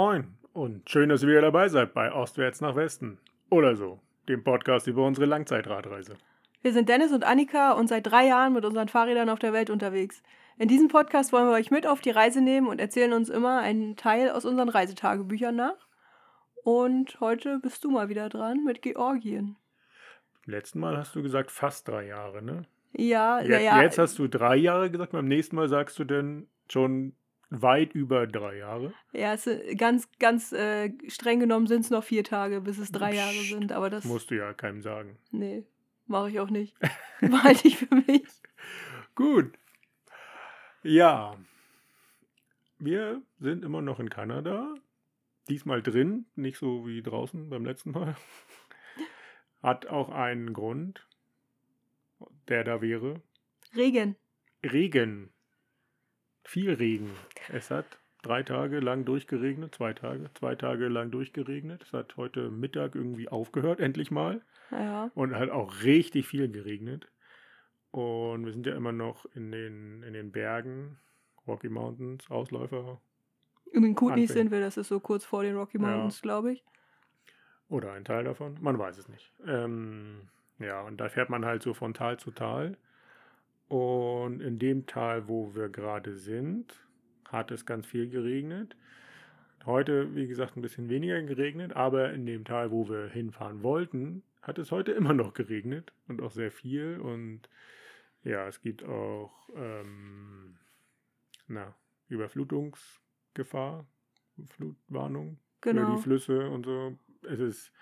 Moin und schön, dass ihr wieder dabei seid bei Ostwärts nach Westen oder so, dem Podcast über unsere Langzeitradreise. Wir sind Dennis und Annika und seit drei Jahren mit unseren Fahrrädern auf der Welt unterwegs. In diesem Podcast wollen wir euch mit auf die Reise nehmen und erzählen uns immer einen Teil aus unseren Reisetagebüchern nach. Und heute bist du mal wieder dran mit Georgien. Letzten Mal hast du gesagt fast drei Jahre, ne? Ja, naja. Jetzt hast du drei Jahre gesagt, beim nächsten Mal sagst du denn schon weit über drei Jahre. Ja, es, ist ganz, ganz äh, streng genommen sind es noch vier Tage, bis es drei Jahre Psst, sind. Aber das. Musst du ja keinem sagen. Nee, mache ich auch nicht. Behalte ich für mich. Gut. Ja. Wir sind immer noch in Kanada. Diesmal drin, nicht so wie draußen beim letzten Mal. Hat auch einen Grund, der da wäre. Regen. Regen. Viel Regen. Es hat drei Tage lang durchgeregnet, zwei Tage, zwei Tage lang durchgeregnet. Es hat heute Mittag irgendwie aufgehört, endlich mal. Ja. Und hat auch richtig viel geregnet. Und wir sind ja immer noch in den, in den Bergen, Rocky Mountains, Ausläufer In den Kootenays sind wir, das ist so kurz vor den Rocky Ja. Mountains, glaube ich. oder ein Teil davon. Man weiß es nicht. Ähm, ja, und da fährt man halt so von Tal zu Tal. Und in dem Tal, wo wir gerade sind, hat es ganz viel geregnet. Heute, wie gesagt, ein bisschen weniger geregnet, aber in dem Tal, wo wir hinfahren wollten, hat es heute immer noch geregnet und auch sehr viel. Und ja, es gibt auch ähm, na, Überflutungsgefahr, Flutwarnung für Genau. die Flüsse und so. Es ist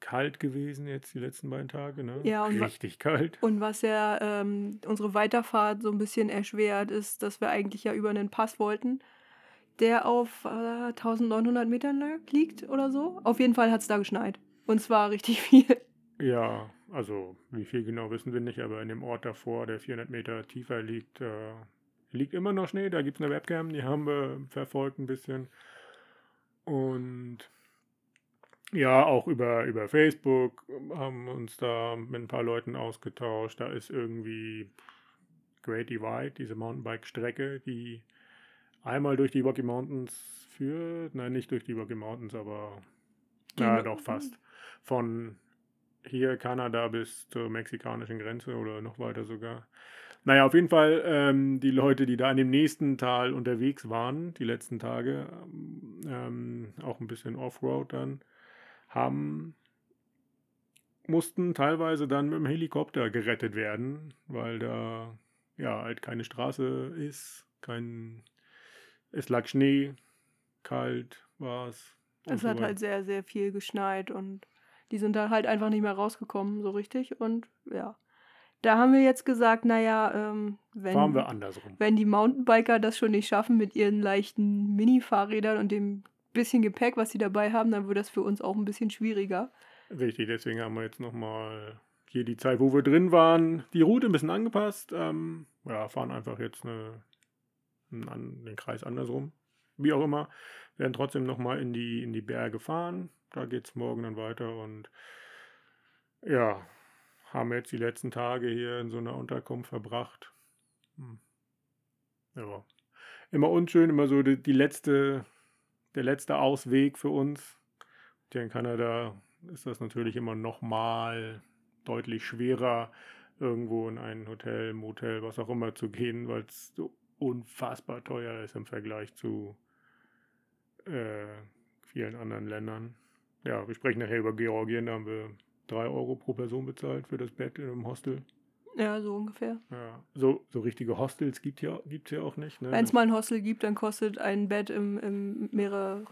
kalt gewesen jetzt die letzten beiden Tage, ne? Ja, und Richtig kalt. Und was ja ähm, unsere Weiterfahrt so ein bisschen erschwert, ist, dass wir eigentlich ja über einen Pass wollten, der auf äh, 1900 Metern liegt oder so. Auf jeden Fall hat es da geschneit. Und zwar richtig viel. Ja, also wie viel genau wissen wir nicht, aber in dem Ort davor, der 400 Meter tiefer liegt, äh, liegt immer noch Schnee. Da gibt es eine Webcam, die haben wir verfolgt ein bisschen. Und ja, auch über, über Facebook haben wir uns da mit ein paar Leuten ausgetauscht. Da ist irgendwie Great Divide, diese Mountainbike-Strecke, die einmal durch die Rocky Mountains führt. Nein, nicht durch die Rocky Mountains, aber ja, Mo- doch fast. Von hier Kanada bis zur mexikanischen Grenze oder noch weiter sogar. Naja, auf jeden Fall ähm, die Leute, die da an dem nächsten Tal unterwegs waren, die letzten Tage, ähm, auch ein bisschen Offroad dann, haben, mussten teilweise dann mit dem Helikopter gerettet werden, weil da ja halt keine Straße ist, kein, es lag Schnee, kalt war es. Es so hat weiter. halt sehr, sehr viel geschneit und die sind da halt einfach nicht mehr rausgekommen, so richtig. Und ja, da haben wir jetzt gesagt, naja, ähm, wenn, wenn die Mountainbiker das schon nicht schaffen mit ihren leichten Mini-Fahrrädern und dem bisschen Gepäck, was sie dabei haben, dann wird das für uns auch ein bisschen schwieriger. Richtig, deswegen haben wir jetzt nochmal hier die Zeit, wo wir drin waren, die Route ein bisschen angepasst. Ähm, ja, fahren einfach jetzt eine, einen den Kreis andersrum. Wie auch immer. Werden trotzdem nochmal in die, in die Berge fahren. Da geht es morgen dann weiter und ja, haben jetzt die letzten Tage hier in so einer Unterkunft verbracht. Hm. Ja. Immer unschön, immer so die, die letzte, der letzte Ausweg für uns. Hier in Kanada ist das natürlich immer nochmal deutlich schwerer, irgendwo in ein Hotel, Motel, was auch immer zu gehen, weil es so unfassbar teuer ist im Vergleich zu äh, vielen anderen Ländern. Ja, wir sprechen nachher über Georgien, da haben wir 3 Euro pro Person bezahlt für das Bett in einem Hostel. Ja, so ungefähr. Ja, so, so richtige Hostels gibt es ja, gibt's ja auch nicht. Ne? Wenn es mal ein Hostel gibt, dann kostet ein Bett im, im mehrere,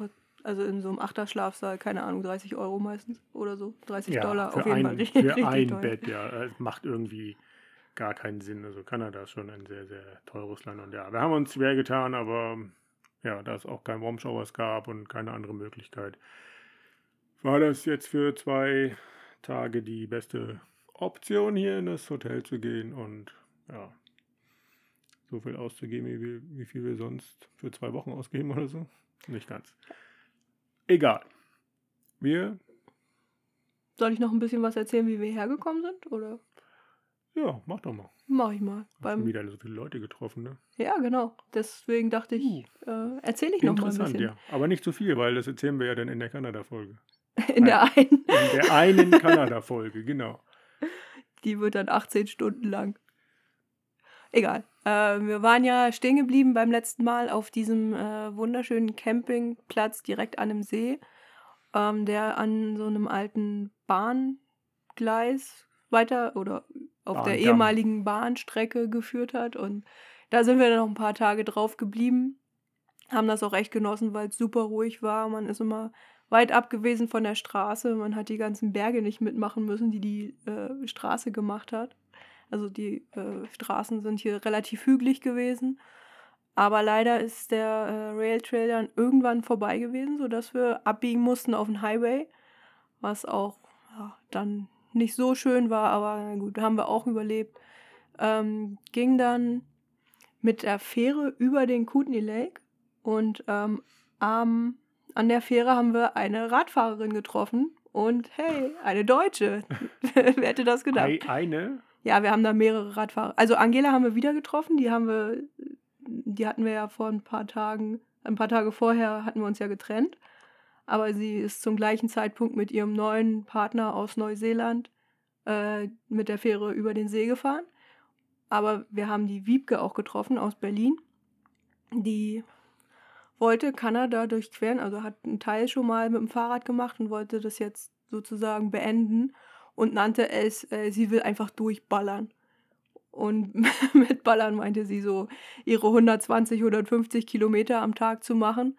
also in so einem Achterschlafsaal, keine Ahnung, 30 Euro meistens oder so. 30 ja, Dollar für auf jeden ein, Fall. Richtig, Für richtig ein teuer. Bett, ja. Es macht irgendwie gar keinen Sinn. Also Kanada ist schon ein sehr, sehr teures Land. Und ja, wir haben uns schwer getan, aber ja, da es auch kein Warmshowers gab und keine andere Möglichkeit, war das jetzt für zwei Tage die beste Option, hier in das Hotel zu gehen und ja, so viel auszugeben, wie, wir- wie viel wir sonst für zwei Wochen ausgeben oder so. Nicht ganz. Egal. Wir Soll ich noch ein bisschen was erzählen, wie wir hergekommen sind? Oder? Ja, mach doch mal. Mach ich mal. Hast Beim, schon wieder so viele Leute getroffen, ne? ja, genau. Deswegen dachte ich, äh, erzähle ich noch mal ein Interessant, bisschen. ja. Aber nicht zu viel, weil das erzählen wir ja dann in der Kanada-Folge. In der einen, In der einen Kanada-Folge, genau. Die wird dann 18 Stunden lang. Egal. Äh, wir waren ja stehen geblieben beim letzten Mal auf diesem äh, wunderschönen Campingplatz direkt an einem See, ähm, der an so einem alten Bahngleis weiter oder auf der Bahndamm. ehemaligen Bahnstrecke geführt hat. Und da sind wir dann noch ein paar Tage drauf geblieben. Haben das auch echt genossen, weil es super ruhig war. Man ist immer weit ab gewesen von der Straße. Man hat die ganzen Berge nicht mitmachen müssen, die die äh, Straße gemacht hat. Also die äh, Straßen sind hier relativ hügelig gewesen. Aber leider ist der äh, Railtrail dann irgendwann vorbei gewesen, sodass wir abbiegen mussten auf den Highway. Was auch ja, dann nicht so schön war, aber gut, haben wir auch überlebt. Ähm, ging dann mit der Fähre über den Kootenay Lake und ähm, am, an der Fähre haben wir eine Radfahrerin getroffen und hey, eine Deutsche. Wer hätte das gedacht? Ei- Eine, Ja, wir haben da mehrere Radfahrer. Also Angela haben wir wieder getroffen, die haben wir, die hatten wir ja vor ein paar Tagen, ein paar Tage vorher hatten wir uns ja getrennt. Aber sie ist zum gleichen Zeitpunkt mit ihrem neuen Partner aus Neuseeland äh, mit der Fähre über den See gefahren. Aber wir haben die Wiebke auch getroffen aus Berlin. Die wollte Kanada durchqueren, also hat einen Teil schon mal mit dem Fahrrad gemacht und wollte das jetzt sozusagen beenden und nannte es, äh, sie will einfach durchballern. Und mit Ballern meinte sie so, ihre 120, 150 Kilometer am Tag zu machen.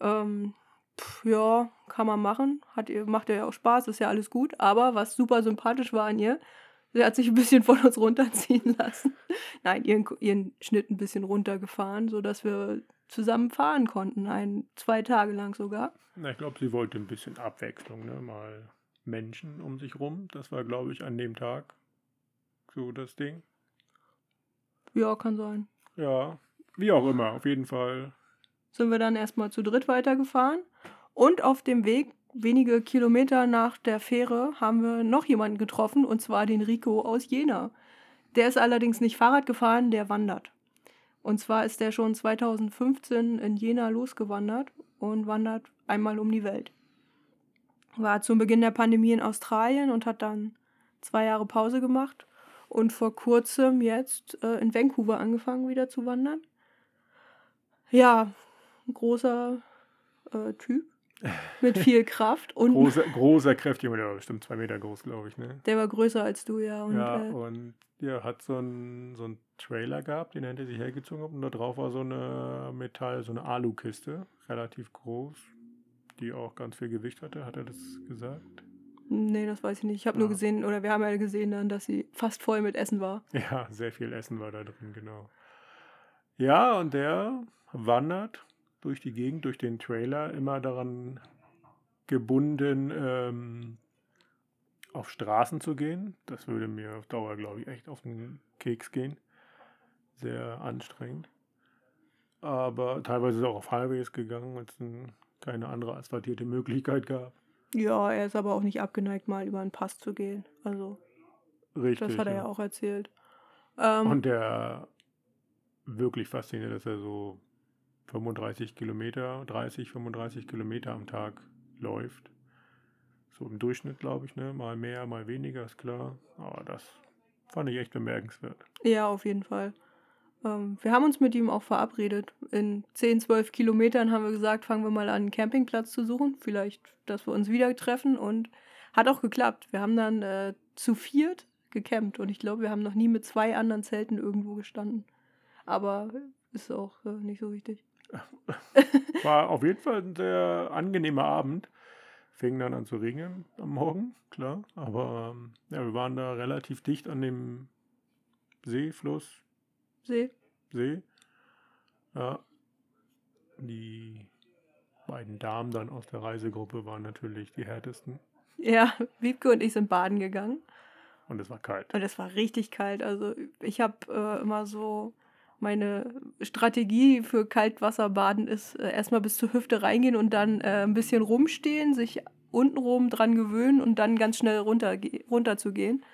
Ähm, pf, ja, kann man machen. Hat ihr, macht ihr ja auch Spaß, ist ja alles gut. Aber was super sympathisch war an ihr, sie hat sich ein bisschen von uns runterziehen lassen. Nein, ihren, ihren Schnitt ein bisschen runtergefahren, sodass wir zusammen fahren konnten. Ein, zwei Tage lang sogar. na, ich glaube, sie wollte ein bisschen Abwechslung, ne? Mal Menschen um sich rum. Das war, glaube ich, an dem Tag so das Ding. Ja, kann sein. Ja, wie auch immer, auf jeden Fall. sind wir dann erstmal zu dritt weitergefahren. Und auf dem Weg, wenige Kilometer nach der Fähre, haben wir noch jemanden getroffen, und zwar den Rico aus Jena. Der ist allerdings nicht Fahrrad gefahren, der wandert. Und zwar ist der schon 2015 in Jena losgewandert und wandert einmal um die Welt. War zum Beginn der Pandemie in Australien und hat dann zwei Jahre Pause gemacht und vor kurzem jetzt äh, in Vancouver angefangen wieder zu wandern. Ja, ein großer äh, Typ mit viel Kraft und Großer, großer, kräftiger, der war bestimmt zwei Meter groß, glaube ich, ne? der war größer als du, ja. Und, ja, äh, und ja, hat so einen so einen Trailer gehabt, den er hinter sich hergezogen hat. Und da drauf war so eine Metall, so eine Alukiste, relativ groß, die auch ganz viel Gewicht hatte, hat er das gesagt? nee, das weiß ich nicht. Ich habe nur Ja. gesehen, oder wir haben ja gesehen dann, dass sie fast voll mit Essen war. Ja, sehr viel Essen war da drin, genau. Ja, und der wandert durch die Gegend, durch den Trailer, immer daran gebunden, ähm, auf Straßen zu gehen. Das würde mir auf Dauer, glaube ich, echt auf den Keks gehen. Sehr anstrengend. Aber teilweise ist er auch auf Highways gegangen, weil es ein- keine andere asphaltierte Möglichkeit gab. Ja, er ist aber auch nicht abgeneigt, mal über einen Pass zu gehen. Also, Richtig. das hat er ja auch erzählt. Ähm, Und der wirklich fasziniert, dass er so 35 Kilometer, 30, 35 Kilometer am Tag läuft. So im Durchschnitt, glaube ich, ne? Mal mehr, mal weniger, ist klar. Aber das fand ich echt bemerkenswert. Ja, auf jeden Fall. Ähm, wir haben uns mit ihm auch verabredet. In 10, 12 Kilometern haben wir gesagt, fangen wir mal an, einen Campingplatz zu suchen. Vielleicht, dass wir uns wieder treffen. Und hat auch geklappt. Wir haben dann äh, zu viert gecampt. Und ich glaube, wir haben noch nie mit zwei anderen Zelten irgendwo gestanden. Aber ist auch äh, nicht so wichtig. War auf jeden Fall ein sehr angenehmer Abend. Fing dann an zu regnen am Morgen, klar. Aber ähm, ja, wir waren da relativ dicht an dem See, Fluss, See. See. Ja. Die beiden Damen dann aus der Reisegruppe waren natürlich die härtesten. Ja, Wiebke und ich sind baden gegangen. Und es war kalt. Und es war richtig kalt. Also ich habe äh, immer so meine Strategie für Kaltwasserbaden ist äh, erstmal bis zur Hüfte reingehen und dann äh, ein bisschen rumstehen, sich untenrum dran gewöhnen und dann ganz schnell runter, runter zu gehen.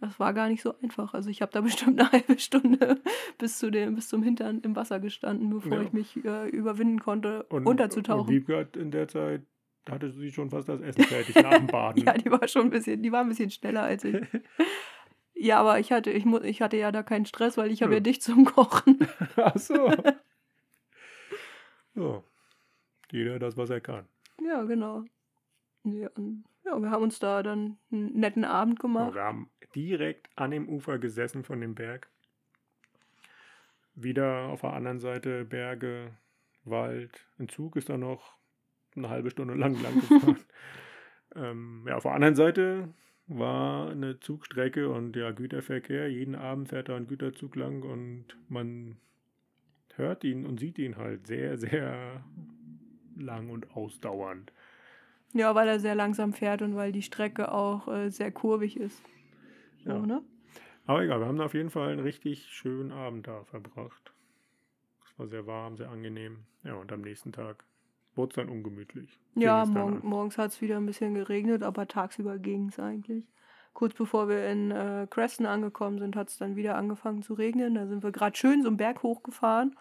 Das war gar nicht so einfach. Also ich habe da bestimmt eine halbe Stunde bis, zu dem, bis zum Hintern im Wasser gestanden, bevor Ja. ich mich äh, überwinden konnte, Und, und unterzutauchen. Wiebke hat in der Zeit, hatte sie schon fast das Essen fertig nach dem Baden. Ja, die war schon ein bisschen, die war ein bisschen schneller als ich. Ja, aber ich hatte, ich, ich hatte ja da keinen Stress, weil ich habe Ja. ja dich zum Kochen. Ach so. ja. Jeder das, was er kann. Ja, genau. Ja, ja, wir haben uns da dann einen netten Abend gemacht. wir haben direkt an dem Ufer gesessen von dem Berg. Wieder auf der anderen Seite Berge, Wald. Ein Zug ist da noch eine halbe Stunde lang lang gefahren. ähm, ja, auf der anderen Seite war eine Zugstrecke und ja, Güterverkehr. Jeden Abend fährt da ein Güterzug lang und man hört ihn und sieht ihn halt sehr, sehr lang und ausdauernd. Ja, weil er sehr langsam fährt und weil die Strecke auch äh, sehr kurvig ist. So, Ja. ne? Aber egal, wir haben auf jeden Fall einen richtig schönen Abend da verbracht. Es war sehr warm, sehr angenehm. Ja, und am nächsten Tag wurde es dann ungemütlich. Ja, an. morgens hat es wieder ein bisschen geregnet, aber tagsüber ging es eigentlich. Kurz bevor wir in äh, Creston angekommen sind, hat es dann wieder angefangen zu regnen. Da sind wir gerade schön so einen Berg hochgefahren.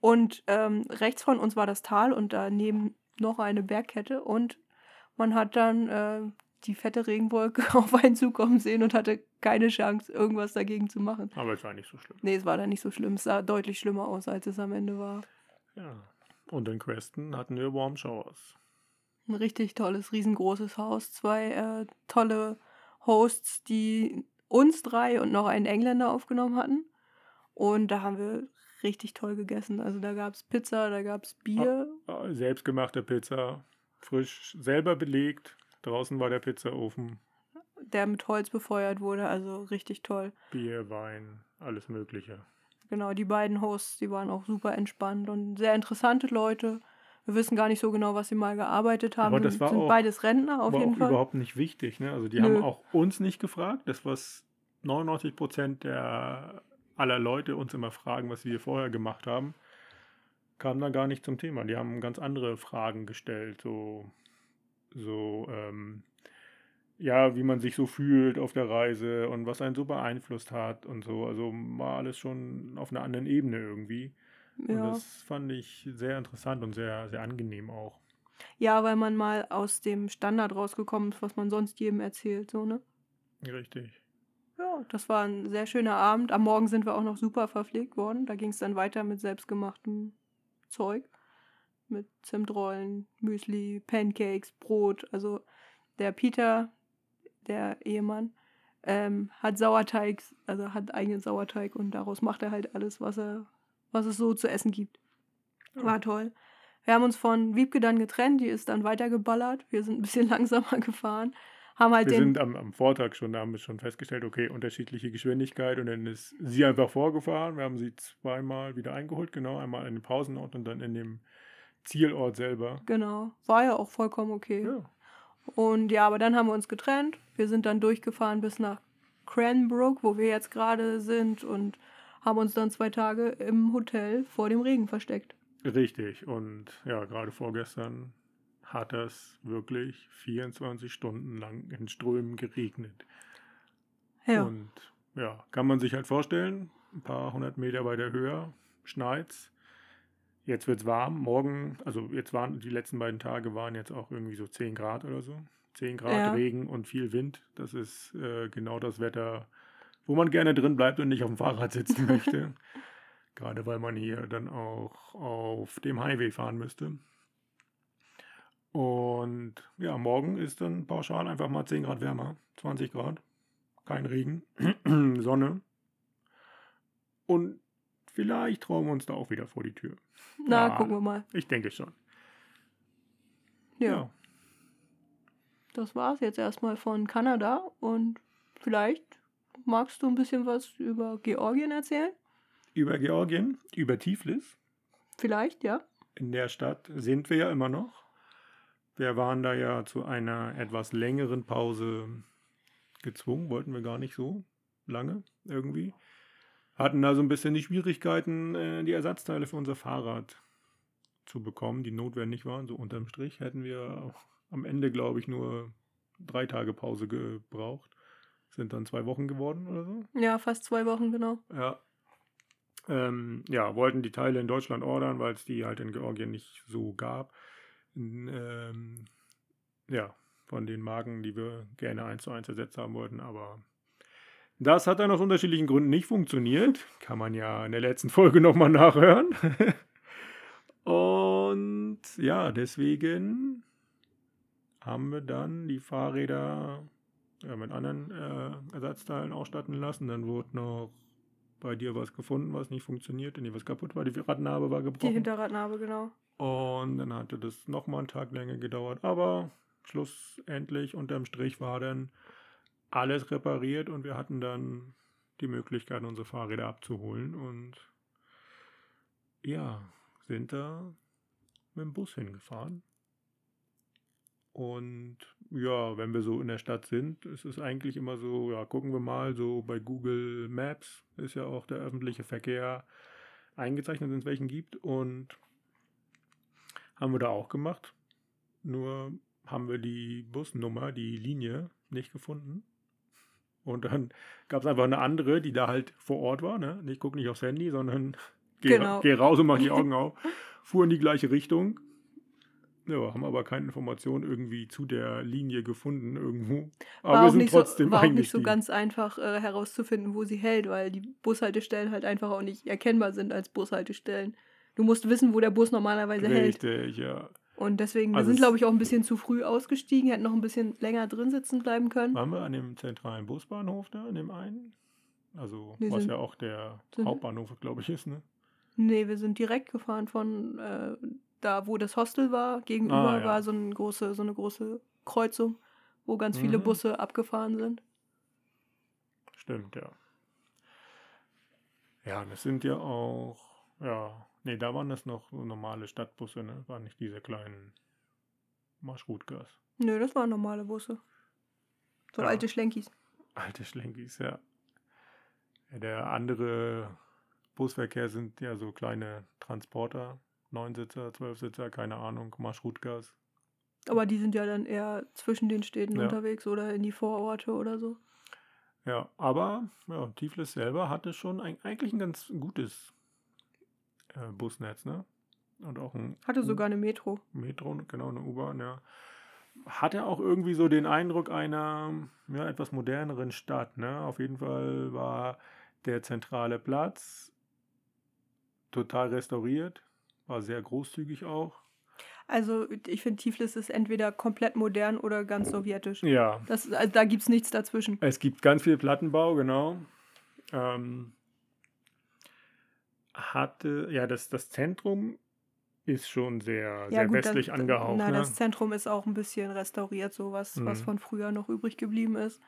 Und ähm, rechts von uns war das Tal und daneben noch eine Bergkette. Und man hat dann äh, die fette Regenwolke auf einen zukommen sehen und hatte keine Chance, irgendwas dagegen zu machen. Aber es war nicht so schlimm. Nee, es war dann nicht so schlimm. Es sah deutlich schlimmer aus, als es am Ende war. Ja. Und in Creston hatten wir Warm Showers. Ein richtig tolles, riesengroßes Haus. Zwei äh, tolle Hosts, die uns drei und noch einen Engländer aufgenommen hatten. Und da haben wir richtig toll gegessen. Also da gab es Pizza, da gab es Bier. Äh, Selbstgemachte Pizza, frisch selber belegt. Draußen war der Pizzaofen, der mit Holz befeuert wurde. Also richtig toll. Bier, Wein, alles Mögliche. Genau, die beiden Hosts, die waren auch super entspannt und sehr interessante Leute. Wir wissen gar nicht so genau, was sie mal gearbeitet haben. Aber das war sind auch- beides Rentner auf war jeden auch Fall. überhaupt nicht wichtig. Ne? Also die Nö. haben auch uns nicht gefragt. Das, was 99 Prozent der aller Leute uns immer fragen, was wir vorher gemacht haben, kam da gar nicht zum Thema. Die haben ganz andere Fragen gestellt. So, so ähm, ja, wie man sich so fühlt auf der Reise und was einen so beeinflusst hat und so. Also war alles schon auf einer anderen Ebene irgendwie. Und Ja. das fand ich sehr interessant und sehr, sehr angenehm auch. ja, weil man mal aus dem Standard rausgekommen ist, was man sonst jedem erzählt. So, ne? Richtig. Ja, das war ein sehr schöner Abend. Am Morgen sind wir auch noch super verpflegt worden. Da ging es dann weiter mit selbstgemachtem Zeug. Mit Zimtrollen, Müsli, Pancakes, Brot. Also der Peter, der Ehemann, ähm, hat Sauerteig, also hat eigenen Sauerteig und daraus macht er halt alles, was er, was es so zu essen gibt. War toll. Wir haben uns von Wiebke dann getrennt, die ist dann weitergeballert. Wir sind ein bisschen langsamer gefahren. Haben halt Wir den. sind am, am Vortag schon, da haben wir schon festgestellt, okay, unterschiedliche Geschwindigkeit und dann ist sie einfach vorgefahren. Wir haben sie zweimal wieder eingeholt, genau, einmal in den Pausenort und dann in dem Zielort selber. Genau. War ja auch vollkommen okay. Ja, Und ja, aber dann haben wir uns getrennt. Wir sind dann durchgefahren bis nach Cranbrook, wo wir jetzt gerade sind, und haben uns dann zwei Tage im Hotel vor dem Regen versteckt. richtig. Und ja, gerade vorgestern hat das wirklich 24 Stunden lang in Strömen geregnet. Ja. Und ja, kann man sich halt vorstellen, ein paar hundert Meter weiter höher schneit's. Jetzt wird's warm. Morgen, also jetzt waren die letzten beiden Tage waren jetzt auch irgendwie so 10 Grad oder so. 10 Grad Ja. Regen und viel Wind. Das ist äh, genau das Wetter, wo man gerne drin bleibt und nicht auf dem Fahrrad sitzen möchte. Gerade weil man hier dann auch auf dem Highway fahren müsste. Und ja, morgen ist dann pauschal einfach mal 10 Grad wärmer, 20 Grad, kein Regen, Sonne. Und vielleicht trauen wir uns da auch wieder vor die Tür. Na, Ja. gucken wir mal. Ich denke schon. Ja, das war's jetzt erstmal von Kanada. Und vielleicht magst du ein bisschen was über Georgien erzählen? Über Georgien, über Tiflis. Vielleicht, ja. In der Stadt sind wir ja immer noch. Wir waren da ja zu einer etwas längeren Pause gezwungen, wollten wir gar nicht so lange irgendwie. Hatten da so ein bisschen die Schwierigkeiten, äh, die Ersatzteile für unser Fahrrad zu bekommen, die notwendig waren. So unterm Strich hätten wir auch am Ende, glaube ich, nur drei Tage Pause gebraucht. Sind dann zwei Wochen geworden oder so. Ja, fast zwei Wochen, genau. Ja. Ähm, ja, wollten die Teile in Deutschland ordern, weil es die halt in Georgien nicht so gab. Ähm, ja, von den Marken, die wir gerne eins zu eins ersetzt haben wollten, aber das hat dann aus unterschiedlichen Gründen nicht funktioniert. Kann man ja in der letzten Folge nochmal nachhören. Und ja, deswegen haben wir dann die Fahrräder ja, mit anderen äh, Ersatzteilen ausstatten lassen. Dann wurde noch bei dir was gefunden, was nicht funktioniert, nee, was kaputt war. Die Radnabe war gebrochen. Die Hinterradnabe, genau. Und dann hatte das nochmal einen Tag länger gedauert. Aber schlussendlich unterm Strich war dann alles repariert und wir hatten dann die Möglichkeit, unsere Fahrräder abzuholen. Und ja, sind da mit dem Bus hingefahren. Und ja, wenn wir so in der Stadt sind, ist es eigentlich immer so, ja, gucken wir mal, so bei Google Maps ist ja auch der öffentliche Verkehr eingezeichnet, wenn es welchen gibt. Und haben wir da auch gemacht. Nur haben wir die Busnummer, die Linie nicht gefunden. Und dann gab es einfach eine andere, die da halt vor Ort war. Ne? Ich gucke nicht aufs Handy, sondern gehe Genau. geh raus und mache die Augen auf. Fuhr in die gleiche Richtung. Ja, haben aber keine Informationen irgendwie zu der Linie gefunden irgendwo. Aber War wir auch sind nicht trotzdem so, war auch nicht so ganz einfach äh, herauszufinden, wo sie hält, weil die Bushaltestellen halt einfach auch nicht erkennbar sind als Bushaltestellen. Du musst wissen, wo der Bus normalerweise hält. Richtig, ja. Und deswegen, wir Also sind, es- glaube ich, auch ein bisschen zu früh ausgestiegen, hätten noch ein bisschen länger drin sitzen bleiben können. Waren wir an dem zentralen Busbahnhof da, an dem einen? Also, Wir was sind- ja auch der sind- Hauptbahnhof, glaube ich, ist, ne? Nee, wir sind direkt gefahren von äh, da, wo das Hostel war. Gegenüber Ah, ja. war so eine, große, so eine große Kreuzung, wo ganz viele Mhm. Busse abgefahren sind. Stimmt, ja. Ja, das sind ja auch, ja, nee, da waren das noch normale Stadtbusse, ne? Waren nicht diese kleinen Marschrutgas. Nö, das waren normale Busse. So Ja. alte Schlenkis. Alte Schlenkis, ja. ja. Der andere Busverkehr sind ja so kleine Transporter, Neunsitzer, Zwölfsitzer, keine Ahnung, Marschrutgas. Aber die sind ja dann eher zwischen den Städten Ja. unterwegs oder in die Vororte oder so. Ja, aber ja, Tiflis selber hatte schon ein, eigentlich ein ganz gutes äh, Busnetz, ne? Und auch ein Hatte sogar eine Metro. Metro, genau, eine U-Bahn, ja. Hatte auch irgendwie so den Eindruck einer ja, etwas moderneren Stadt, ne? Auf jeden Fall war der zentrale Platz total restauriert, war sehr großzügig auch. Also ich finde, Tiflis ist entweder komplett modern oder ganz sowjetisch. Ja, Das, also, da gibt es nichts dazwischen. Es gibt ganz viel Plattenbau, genau. Ähm, hatte, ja, das, das Zentrum ist schon sehr, sehr gut, westlich das, angehaucht. Na, ne? das Zentrum ist auch ein bisschen restauriert, so was, was Mhm. von früher noch übrig geblieben ist.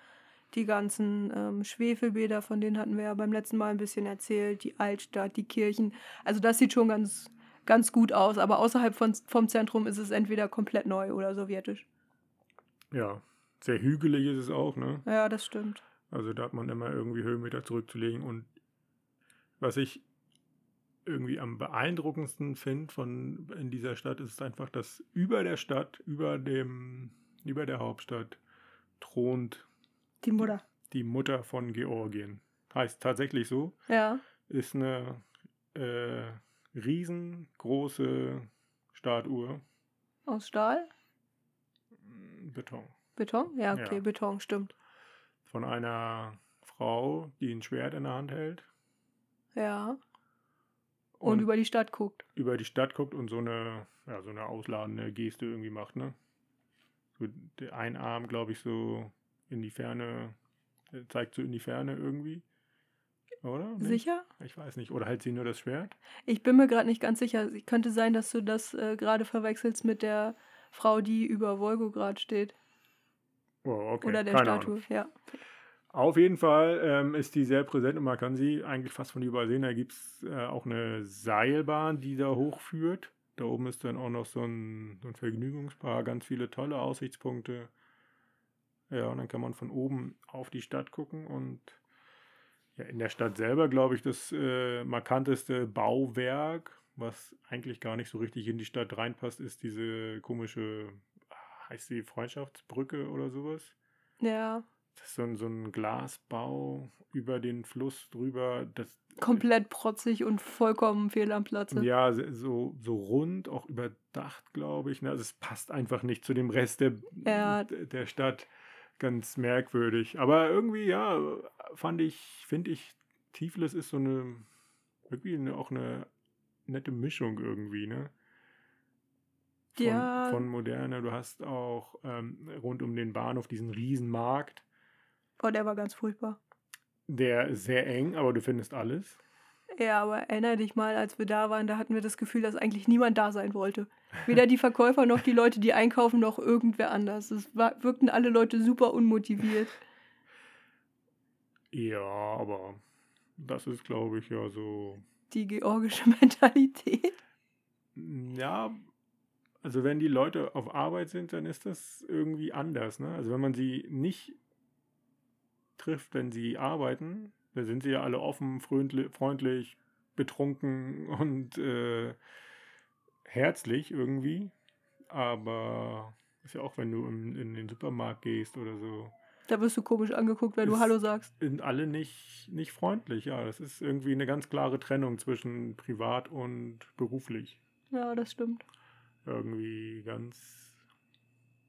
Die ganzen ähm, Schwefelbäder, von denen hatten wir ja beim letzten Mal ein bisschen erzählt, die Altstadt, die Kirchen. Also das sieht schon ganz, ganz gut aus, aber außerhalb von, vom Zentrum ist es entweder komplett neu oder sowjetisch. ja, sehr hügelig ist es auch, ne? Ja, das stimmt. Also da hat man immer irgendwie Höhenmeter zurückzulegen. Und was ich irgendwie am beeindruckendsten finde von in dieser Stadt, ist einfach, dass über der Stadt, über dem, über der Hauptstadt thront Die Mutter. die Mutter von Georgien. Heißt tatsächlich so. Ja. Ist eine äh, riesengroße Statue. Aus Stahl? Beton. Beton? Ja, okay, Ja. Beton, stimmt. Von einer Frau, die ein Schwert in der Hand hält. Ja. Und, über die Stadt guckt. über die Stadt guckt und so eine, ja, so eine ausladende Geste irgendwie macht, ne? So der ein Arm, glaube ich, so in die Ferne, äh, zeigt so in die Ferne irgendwie. Oder? Nicht? Sicher? Ich weiß nicht. Oder hält sie nur das Schwert? Ich bin mir gerade nicht ganz sicher. Es könnte sein, dass du das äh, gerade verwechselst mit der Frau, die über Wolgograd steht. Oh, okay. Oder der Keine Statue. Ahnung. Ja. Auf jeden Fall ähm, ist die sehr präsent und man kann sie eigentlich fast von überall sehen. Da gibt es äh, auch eine Seilbahn, die da hochführt. Da oben ist dann auch noch so ein, so ein Vergnügungspark, ganz viele tolle Aussichtspunkte. Ja, und dann kann man von oben auf die Stadt gucken und ja, in der Stadt selber, glaube ich, das äh, markanteste Bauwerk, was eigentlich gar nicht so richtig in die Stadt reinpasst, ist diese komische, heißt die Freundschaftsbrücke oder sowas? Ja. So ein, so ein Glasbau über den Fluss drüber. Das, Komplett protzig und vollkommen fehl am Platze. ja, so, so rund, auch überdacht, glaube ich. Ne? Also es passt einfach nicht zu dem Rest der, Ja. der Stadt. Ganz merkwürdig. Aber irgendwie, ja, fand ich, finde ich, Tiflis ist so eine, irgendwie eine, auch eine nette Mischung irgendwie, ne? Von, Ja. von Moderne. Du hast auch ähm, rund um den Bahnhof diesen Riesenmarkt. Oh, der war ganz furchtbar. Der ist sehr eng, aber du findest alles. Ja, aber erinnere dich mal, als wir da waren, da hatten wir das Gefühl, dass eigentlich niemand da sein wollte. Weder die Verkäufer noch die Leute, die einkaufen, noch irgendwer anders. Es war, wirkten alle Leute super unmotiviert. Ja, aber das ist, glaube ich, ja so. Die georgische Mentalität. Ja, also wenn die Leute auf Arbeit sind, dann ist das irgendwie anders. Ne? Also wenn man sie nicht trifft, wenn sie arbeiten, dann sind sie ja alle offen, freundli- freundlich, betrunken und äh, herzlich irgendwie. Aber ist ja auch, wenn du in, in den Supermarkt gehst oder so, Da wirst du komisch angeguckt, wenn du Hallo sagst. sind alle nicht, nicht freundlich. Ja, das ist irgendwie eine ganz klare Trennung zwischen privat und beruflich. Ja, das stimmt. Irgendwie ganz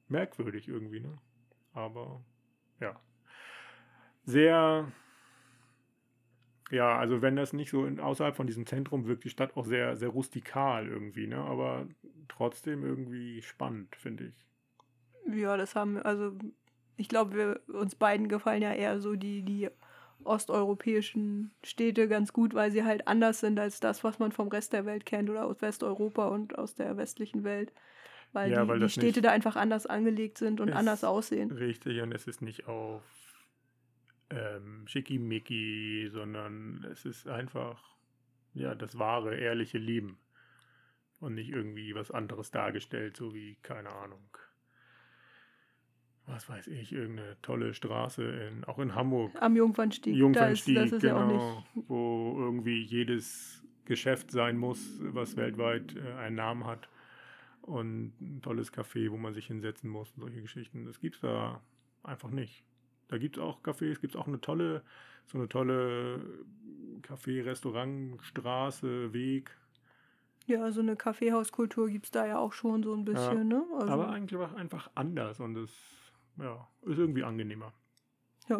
merkwürdig irgendwie, ne? Aber ja. Sehr, ja, also wenn das nicht so in, außerhalb von diesem Zentrum wirkt die Stadt auch sehr, sehr rustikal irgendwie, ne? Aber trotzdem irgendwie spannend, finde ich. Ja, das haben, also ich glaube, wir, uns beiden gefallen ja eher so die, die osteuropäischen Städte ganz gut, weil sie halt anders sind als das, was man vom Rest der Welt kennt oder aus Westeuropa und aus der westlichen Welt. Weil Ja, die, weil die Städte da einfach anders angelegt sind und anders aussehen. Richtig, und es ist nicht auf ähm, Schickimicki, sondern es ist einfach, ja, das wahre, ehrliche Leben. Und nicht irgendwie was anderes dargestellt, so wie, keine Ahnung, was weiß ich, irgendeine tolle Straße, in, auch in Hamburg. Am Jungfernstieg. Jungfernstieg, da ist, das ist ja auch genau, nicht. wo irgendwie jedes Geschäft sein muss, was weltweit äh, einen Namen hat. Und ein tolles Café, wo man sich hinsetzen muss und solche Geschichten. Das gibt es da einfach nicht. Da gibt es auch Cafés, gibt es auch eine tolle, so eine tolle Café, Restaurant, Straße, Weg. Ja, so eine Kaffeehauskultur gibt es da ja auch schon so ein bisschen, ne? Also, Aber eigentlich war einfach anders und es ja, ist irgendwie angenehmer. Ja.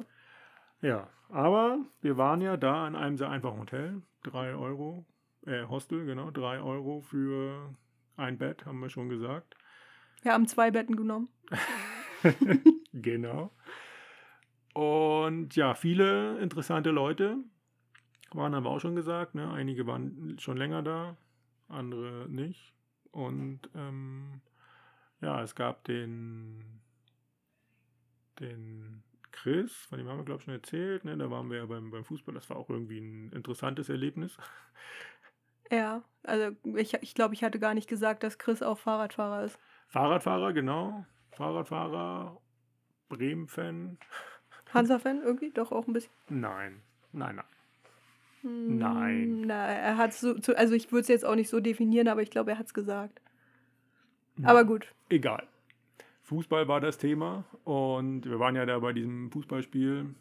Ja, aber wir waren ja da in einem sehr einfachen Hotel. Drei Euro, äh, Hostel, genau, drei Euro für ein Bett, haben wir schon gesagt. wir haben zwei Betten genommen. genau. Und ja, viele interessante Leute waren aber auch schon gesagt. Ne? Einige waren schon länger da, andere nicht. Und ähm, ja, es gab den, den Chris, von dem haben wir, glaube ich, schon erzählt. Ne? Da waren wir ja beim, beim Fußball. Das war auch irgendwie ein interessantes Erlebnis. Ja, also ich, ich glaube, ich hatte gar nicht gesagt, dass Chris auch Fahrradfahrer ist. Fahrradfahrer, genau. Fahrradfahrer, Bremen-Fan. Hansa-Fan irgendwie? Doch auch ein bisschen. Nein, nein, nein. Hm, Nein. Na, er hat so, so, also ich würde es jetzt auch nicht so definieren, aber ich glaube, er hat es gesagt. Aber gut. Egal. Fußball war das Thema und wir waren ja da bei diesem Fußballspiel.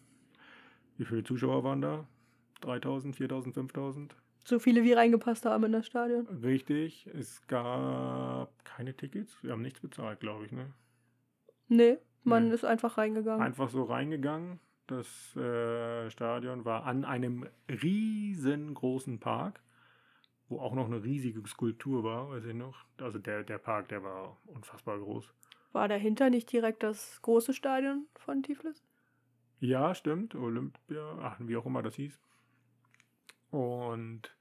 Wie viele Zuschauer waren da? 3000, 4000, 5000? So viele wie reingepasst haben in das Stadion. Richtig. Es gab keine Tickets. Wir haben nichts bezahlt, glaube ich. Ne? Nee, man Nee. ist einfach reingegangen. Einfach so reingegangen. Das äh, Stadion war an einem riesengroßen Park, wo auch noch eine riesige Skulptur war, weiß ich noch. Also der, der Park, der war unfassbar groß. War dahinter nicht direkt das große Stadion von Tiflis? Ja, stimmt. Olympia, ach, wie auch immer das hieß. Und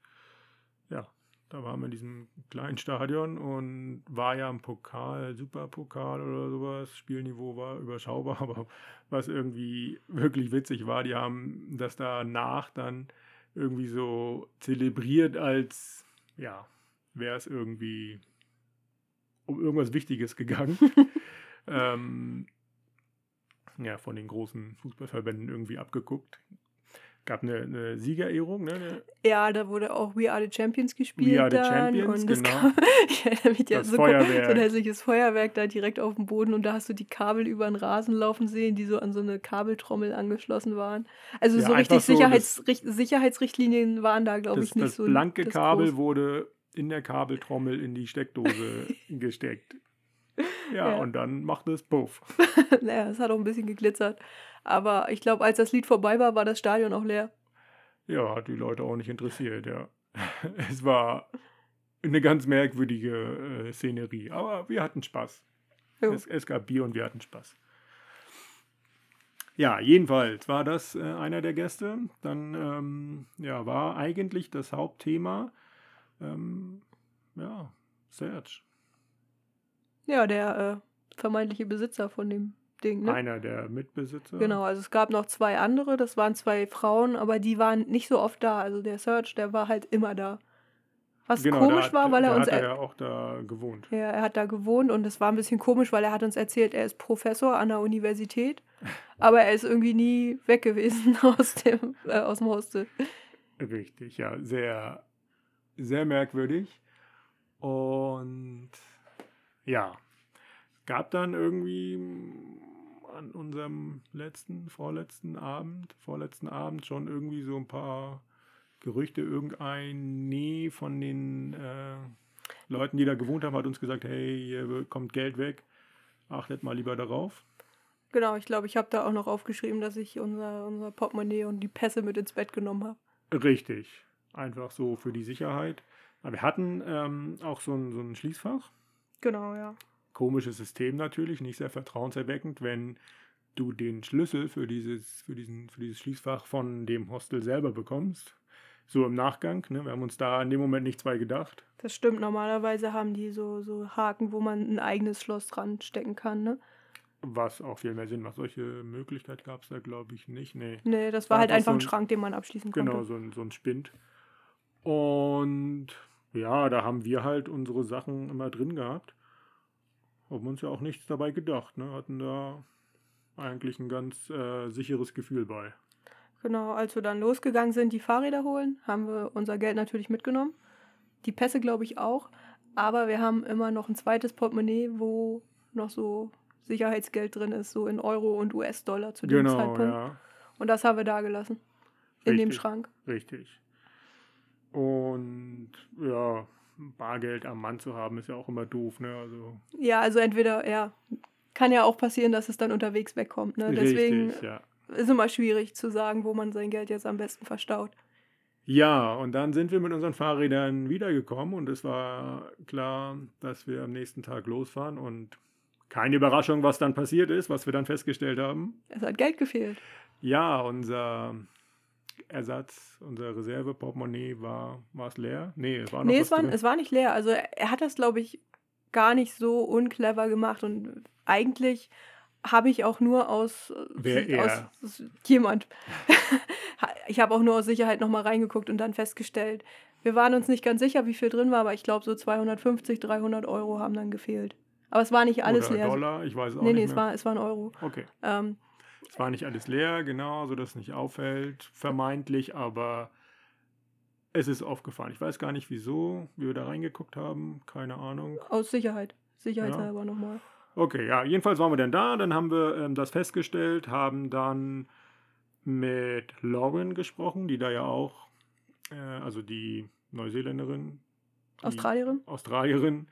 da waren wir in diesem kleinen Stadion und war ja im Pokal, Superpokal oder sowas. Spielniveau war überschaubar, aber was irgendwie wirklich witzig war, die haben das danach dann irgendwie so zelebriert, als ja, wäre es irgendwie um irgendwas Wichtiges gegangen. ähm, ja, von den großen Fußballverbänden irgendwie abgeguckt. Gab eine, eine Siegerehrung, ne? Eine- Ja, da wurde auch We Are the Champions gespielt. We Are the dann, Champions, und genau. gab, ich erinnere mich ja Das so, so ein Feuerwerk. hässliches Feuerwerk da direkt auf dem Boden und da hast du die Kabel über den Rasen laufen sehen, die so an so eine Kabeltrommel angeschlossen waren. Also Ja, so richtig so Sicherheits, Richt- Sicherheitsrichtlinien waren da, glaube Das, ich, nicht das so. blanke das Kabel groß. wurde in der Kabeltrommel in die Steckdose gesteckt. Ja, Ja. und dann macht es Puff. naja, es hat auch ein bisschen geglitzert. Aber ich glaube, als das Lied vorbei war, war das Stadion auch leer. Ja, hat die Leute auch nicht interessiert, ja. Es war eine ganz merkwürdige äh, Szenerie, aber wir hatten Spaß. Jo. Es, es gab Bier und wir hatten Spaß. Ja, jedenfalls war das äh, einer der Gäste. Dann ähm, ja, war eigentlich das Hauptthema ähm, ja, Serge. Ja, der äh, vermeintliche Besitzer von dem Ding, ne? Einer der Mitbesitzer. Genau, also es gab noch zwei andere, das waren zwei Frauen, aber die waren nicht so oft da. Also der Search, der war halt immer da. Was Genau, komisch da, war, weil er uns. hat er ja auch da gewohnt. ja, er hat da gewohnt und es war ein bisschen komisch, weil er hat uns erzählt, er ist Professor an der Universität, aber er ist irgendwie nie weg gewesen aus dem, äh, aus dem Hostel. Richtig, ja, sehr, sehr merkwürdig. Und ja, gab dann irgendwie an unserem letzten, vorletzten Abend, vorletzten Abend schon irgendwie so ein paar Gerüchte. Irgendein Nee von den äh, Leuten, die da gewohnt haben, hat uns gesagt, hey, hier kommt Geld weg. Achtet mal lieber darauf. Genau, ich glaube, ich habe da auch noch aufgeschrieben, dass ich unser, unser Portemonnaie und die Pässe mit ins Bett genommen habe. Richtig. Einfach so für die Sicherheit. Aber wir hatten ähm, auch so ein, so ein Schließfach. Genau, ja. Komisches System natürlich, nicht sehr vertrauenserweckend, wenn du den Schlüssel für dieses, für diesen, für dieses Schließfach von dem Hostel selber bekommst. So im Nachgang. Ne? Wir haben uns da in dem Moment nichts bei gedacht. Das stimmt, normalerweise haben die so, so Haken, wo man ein eigenes Schloss dran stecken kann, ne? Was auch viel mehr Sinn macht. Solche Möglichkeit gab es da, glaube ich, nicht. Nee. Nee, das war halt einfach einfach so ein ein- Schrank, den man abschließen konnte. Genau, so ein, so ein Spind. Und ja, da haben wir halt unsere Sachen immer drin gehabt. Haben uns ja auch nichts dabei gedacht. Ne? Hatten da eigentlich ein ganz äh, sicheres Gefühl bei. Genau, als wir dann losgegangen sind, die Fahrräder holen, haben wir unser Geld natürlich mitgenommen. Die Pässe, glaube ich, auch. Aber wir haben immer noch ein zweites Portemonnaie, wo noch so Sicherheitsgeld drin ist, so in Euro und US-Dollar zu dem Genau, Zeitpunkt. ja, Und das haben wir da gelassen. In dem Richtig. Schrank. richtig. Und ja, Bargeld am Mann zu haben, ist ja auch immer doof. Ne? Also, Ja, also entweder, ja, kann ja auch passieren, dass es dann unterwegs wegkommt. Ne? Deswegen richtig, ja. ist immer schwierig zu sagen, wo man sein Geld jetzt am besten verstaut. Ja, und dann sind wir mit unseren Fahrrädern wiedergekommen und es war klar, dass wir am nächsten Tag losfahren und keine Überraschung, was dann passiert ist, was wir dann festgestellt haben. Es hat Geld gefehlt. Ja, unser Ersatz, unser Reserve-Portemonnaie war, war es leer? Nee, es war noch Nee, was es war, drin. es war nicht leer. Also er hat das, glaube ich, gar nicht so unclever gemacht. Und eigentlich habe ich auch nur aus, Wer aus, er? aus jemand. ich habe auch nur aus Sicherheit nochmal reingeguckt und dann festgestellt, wir waren uns nicht ganz sicher, wie viel drin war, aber ich glaube, so 250, 300 Euro haben dann gefehlt. Aber es war nicht alles Oder leer. Dollar, ich weiß es auch nee, nee, nicht es war, es war ein Euro. Okay, Ähm, es war nicht alles leer, genau, sodass es nicht auffällt, vermeintlich, aber es ist aufgefallen. Ich weiß gar nicht, wieso wir da reingeguckt haben, keine Ahnung. aus Sicherheit. Sicherheitshalber nochmal. Okay, ja, jedenfalls waren wir dann da, dann haben wir ähm, das festgestellt, haben dann mit Lauren gesprochen, die da ja auch, äh, also die Neuseeländerin, die Australierin? Australierin,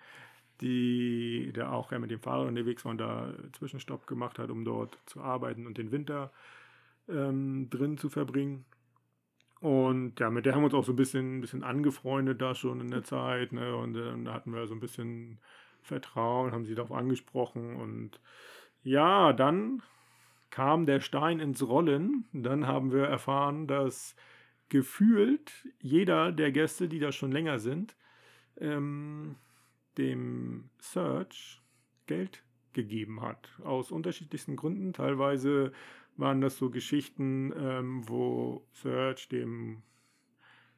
die da auch mit dem Fahrrad unterwegs war und da Zwischenstopp gemacht hat, um dort zu arbeiten und den Winter ähm, drin zu verbringen. Und ja, mit der haben wir uns auch so ein bisschen, bisschen angefreundet da schon in der Zeit. Ne? Und ähm, da hatten wir so ein bisschen Vertrauen, haben sie darauf angesprochen. Und ja, dann kam der Stein ins Rollen. Dann haben wir erfahren, dass gefühlt jeder der Gäste, die da schon länger sind, ähm, dem Search Geld gegeben hat. Aus unterschiedlichsten Gründen. Teilweise waren das so Geschichten, ähm, wo Search dem,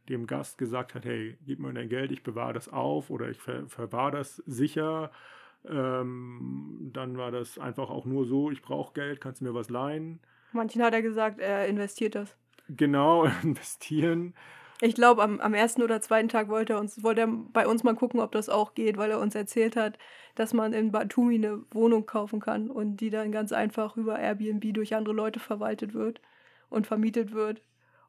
dem Gast gesagt hat, hey, gib mir dein Geld, ich bewahre das auf oder ich ver verwahre das sicher. Ähm, dann war das einfach auch nur so, ich brauche Geld, kannst du mir was leihen? Manchen hat er gesagt, er investiert das. genau investieren. Ich glaube, am, am ersten oder zweiten Tag wollte er, uns, wollte er bei uns mal gucken, ob das auch geht, weil er uns erzählt hat, dass man in Batumi eine Wohnung kaufen kann und die dann ganz einfach über Airbnb durch andere Leute verwaltet wird und vermietet wird.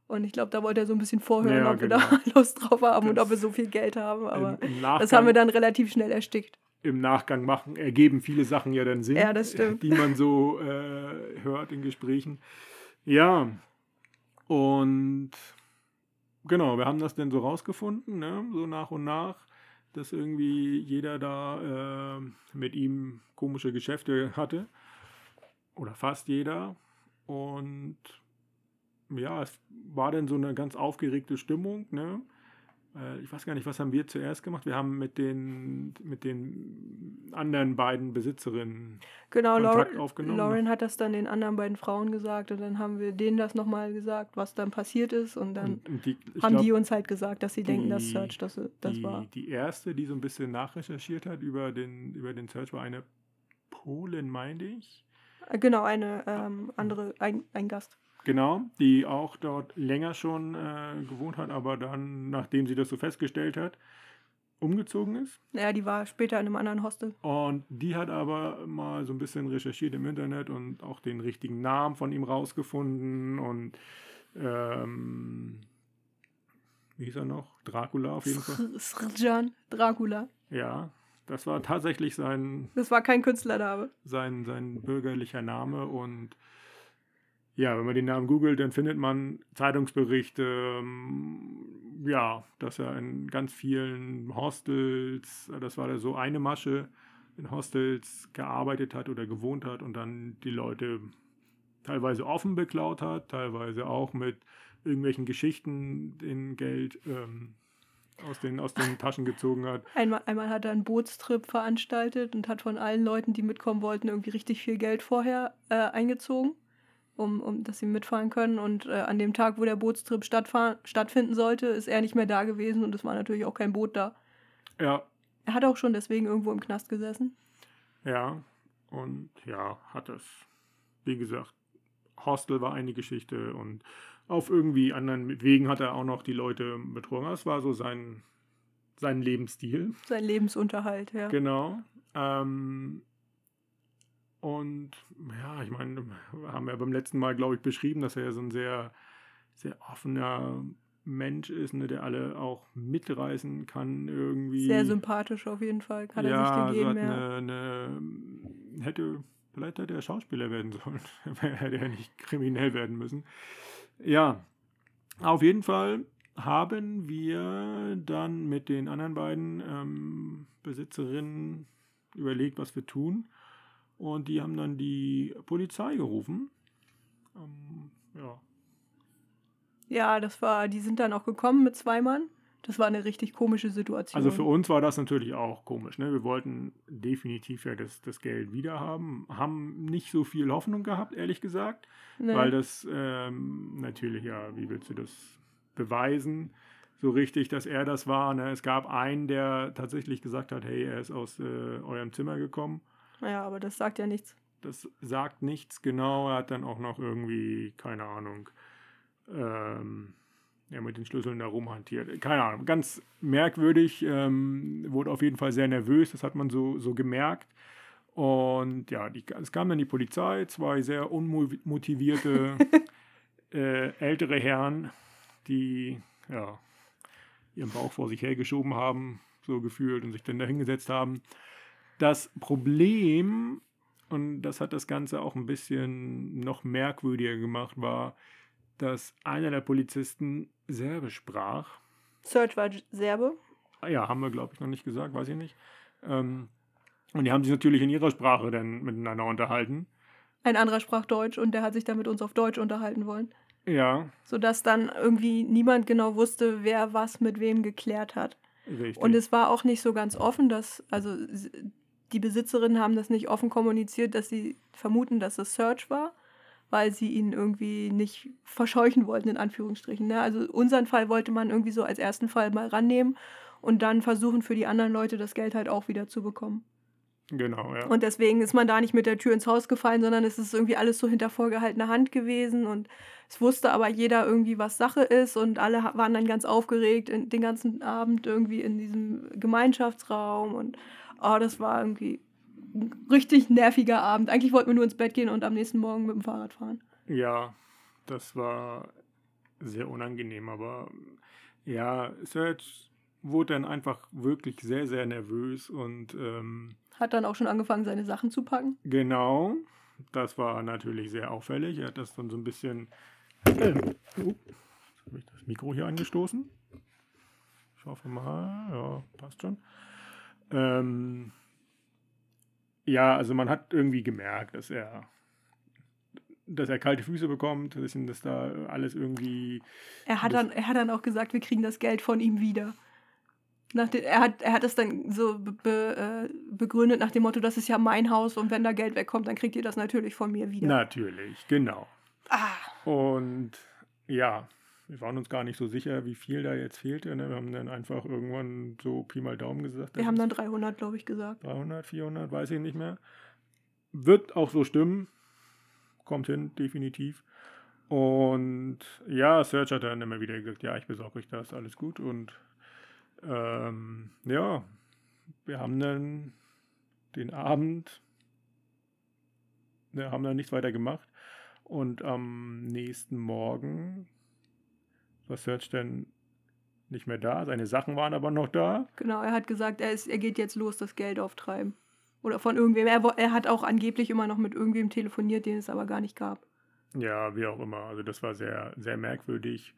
Und ich glaube, da wollte er so ein bisschen vorhören, Ja, ob genau. wir da Lust drauf haben und Das- ob wir so viel Geld haben. Aber im, das haben wir Nachgang, dann relativ schnell erstickt. Im Nachgang machen, ergeben viele Sachen ja dann Sinn, Ja, die man so äh, hört in Gesprächen. Ja, und genau, wir haben das dann so rausgefunden, ne? so nach und nach, dass irgendwie jeder da äh, mit ihm komische Geschäfte hatte. Oder fast jeder. Und ja, es war dann so eine ganz aufgeregte Stimmung. Ne? Äh, Ich weiß gar nicht, was haben wir zuerst gemacht? Wir haben mit den, mit den anderen beiden Besitzerinnen Genau, Kontakt Lauren, aufgenommen. Lauren hat das dann den anderen beiden Frauen gesagt und dann haben wir denen das nochmal gesagt, was dann passiert ist und dann und, und die, haben glaub, die uns halt gesagt, dass sie denken, dass die- Search das, das die, war. die erste, die so ein bisschen nachrecherchiert hat über den, über den Search, war eine Polin, meinte ich. Äh, Genau, eine ähm, andere, ein, ein Gast. Genau, die auch dort länger schon äh, gewohnt hat, aber dann, nachdem sie das so festgestellt hat, umgezogen ist. Ja, die war später in einem anderen Hostel. Und die hat aber mal so ein bisschen recherchiert im Internet und auch den richtigen Namen von ihm rausgefunden und ähm, wie hieß er noch? Dracula auf jeden Fall. Srjan Dracula. Ja, das war tatsächlich sein, Das war kein Künstlername. sein, sein bürgerlicher Name und ja, wenn man den Namen googelt, dann findet man Zeitungsberichte, ähm, ja, dass er in ganz vielen Hostels, das war da so eine Masche, in Hostels gearbeitet hat oder gewohnt hat und dann die Leute teilweise offen beklaut hat, teilweise auch mit irgendwelchen Geschichten in Geld ähm, aus, den, aus den Taschen gezogen hat. Einmal, einmal hat er einen Bootstrip veranstaltet und hat von allen Leuten, die mitkommen wollten, irgendwie richtig viel Geld vorher äh, eingezogen, um, um dass sie mitfahren können. Und äh, an dem Tag, wo der Bootstrip stattfinden sollte, ist er nicht mehr da gewesen und es war natürlich auch kein Boot da. Ja, Er hat auch schon deswegen irgendwo im Knast gesessen. Ja, und ja, hat es. Wie gesagt, Hostel war eine Geschichte und auf irgendwie anderen Wegen hat er auch noch die Leute betrogen. Das war so sein, sein Lebensstil. Sein Lebensunterhalt, ja. Genau. Ähm, und ja, ich meine, haben wir beim letzten Mal, glaube ich, beschrieben, dass er ja so ein sehr, sehr offener Mensch ist, ne, der alle auch mitreißen kann irgendwie. Sehr sympathisch auf jeden Fall. Er ja, sich so gegeben, hat ja. eine, eine, hätte, vielleicht hätte er Schauspieler werden sollen. hätte er nicht kriminell werden müssen. Ja, auf jeden Fall haben wir dann mit den anderen beiden ähm, Besitzerinnen überlegt, was wir tun. Und die haben dann die Polizei gerufen. Ähm, ja, Ja, das war, die sind dann auch gekommen mit zwei Mann. Das war eine richtig komische Situation. Also für uns war das natürlich auch komisch. Ne? Wir wollten definitiv ja das, das Geld wieder haben. Haben nicht so viel Hoffnung gehabt, ehrlich gesagt. Nee. Weil das ähm, natürlich, ja, wie willst du das beweisen? So richtig, dass er das war. Ne? Es gab einen, der tatsächlich gesagt hat, hey, er ist aus äh, eurem Zimmer gekommen. Ja, aber das sagt ja nichts. Das sagt nichts genau. Er hat dann auch noch irgendwie, keine Ahnung, ähm, ja, mit den Schlüsseln da rumhantiert. Keine Ahnung, ganz merkwürdig. Ähm, wurde auf jeden Fall sehr nervös, das hat man so, so gemerkt. Und ja, die, es kam dann die Polizei, zwei sehr unmotivierte äh, ältere Herren, die ja, ihren Bauch vor sich hergeschoben haben, so gefühlt, und sich dann da hingesetzt haben. Das Problem, und das hat das Ganze auch ein bisschen noch merkwürdiger gemacht, war, dass einer der Polizisten Serbisch sprach. Search war Serbe. Ja, haben wir, glaube ich, noch nicht gesagt, weiß ich nicht. Ähm, und die haben sich natürlich in ihrer Sprache dann miteinander unterhalten. Ein anderer sprach Deutsch und der hat sich dann mit uns auf Deutsch unterhalten wollen. Ja, Sodass dann irgendwie niemand genau wusste, wer was mit wem geklärt hat. richtig. Und es war auch nicht so ganz offen, dass, also die Besitzerinnen haben das nicht offen kommuniziert, dass sie vermuten, dass es Search war, weil sie ihn irgendwie nicht verscheuchen wollten, in Anführungsstrichen. Ne? Also unseren Fall wollte man irgendwie so als ersten Fall mal rannehmen und dann versuchen für die anderen Leute das Geld halt auch wieder zu bekommen. Genau, ja. Und deswegen ist man da nicht mit der Tür ins Haus gefallen, sondern es ist irgendwie alles so hinter vorgehaltener Hand gewesen. Und es wusste aber jeder irgendwie, was Sache ist. Und alle waren dann ganz aufgeregt in, den ganzen Abend irgendwie in diesem Gemeinschaftsraum. Und oh, das war irgendwie ein richtig nerviger Abend. Eigentlich wollten wir nur ins Bett gehen und am nächsten Morgen mit dem Fahrrad fahren. Ja, das war sehr unangenehm, aber ja, Serge wurde dann einfach wirklich sehr, sehr nervös und ähm, Hat dann auch schon angefangen, seine Sachen zu packen. genau, das war natürlich sehr auffällig. Er hat das dann so ein bisschen. Ähm, oh, jetzt habe ich das Mikro hier angestoßen. Ich hoffe mal, ja, passt schon. Ähm, ja, also man hat irgendwie gemerkt, dass er dass er kalte Füße bekommt, dass das da alles irgendwie Er hat, Das- dann, er hat dann auch gesagt, wir kriegen das Geld von ihm wieder. Nach de, er, hat, er hat es dann so be, be, äh, begründet nach dem Motto, das ist ja mein Haus und wenn da Geld wegkommt, dann kriegt ihr das natürlich von mir wieder. natürlich, genau. Ah, Und ja, wir waren uns gar nicht so sicher, wie viel da jetzt fehlte. Ne? Wir haben dann einfach irgendwann so Pi mal Daumen gesagt. wir haben dann 300, glaube ich, gesagt. 300, 400, weiß ich nicht mehr. Wird auch so stimmen. Kommt hin, definitiv. Und ja, Serge hat dann immer wieder gesagt, ja, ich besorge euch das, alles gut. Und ähm, ja, wir haben dann den Abend, wir haben dann nichts weiter gemacht. Und am nächsten Morgen war Serge dann nicht mehr da. Seine Sachen waren aber noch da. Genau, er hat gesagt, er, ist, er geht jetzt los, das Geld auftreiben. Oder von irgendwem. Er, er hat auch angeblich immer noch mit irgendwem telefoniert, den es aber gar nicht gab. Ja, wie auch immer. Also das war sehr, sehr merkwürdig.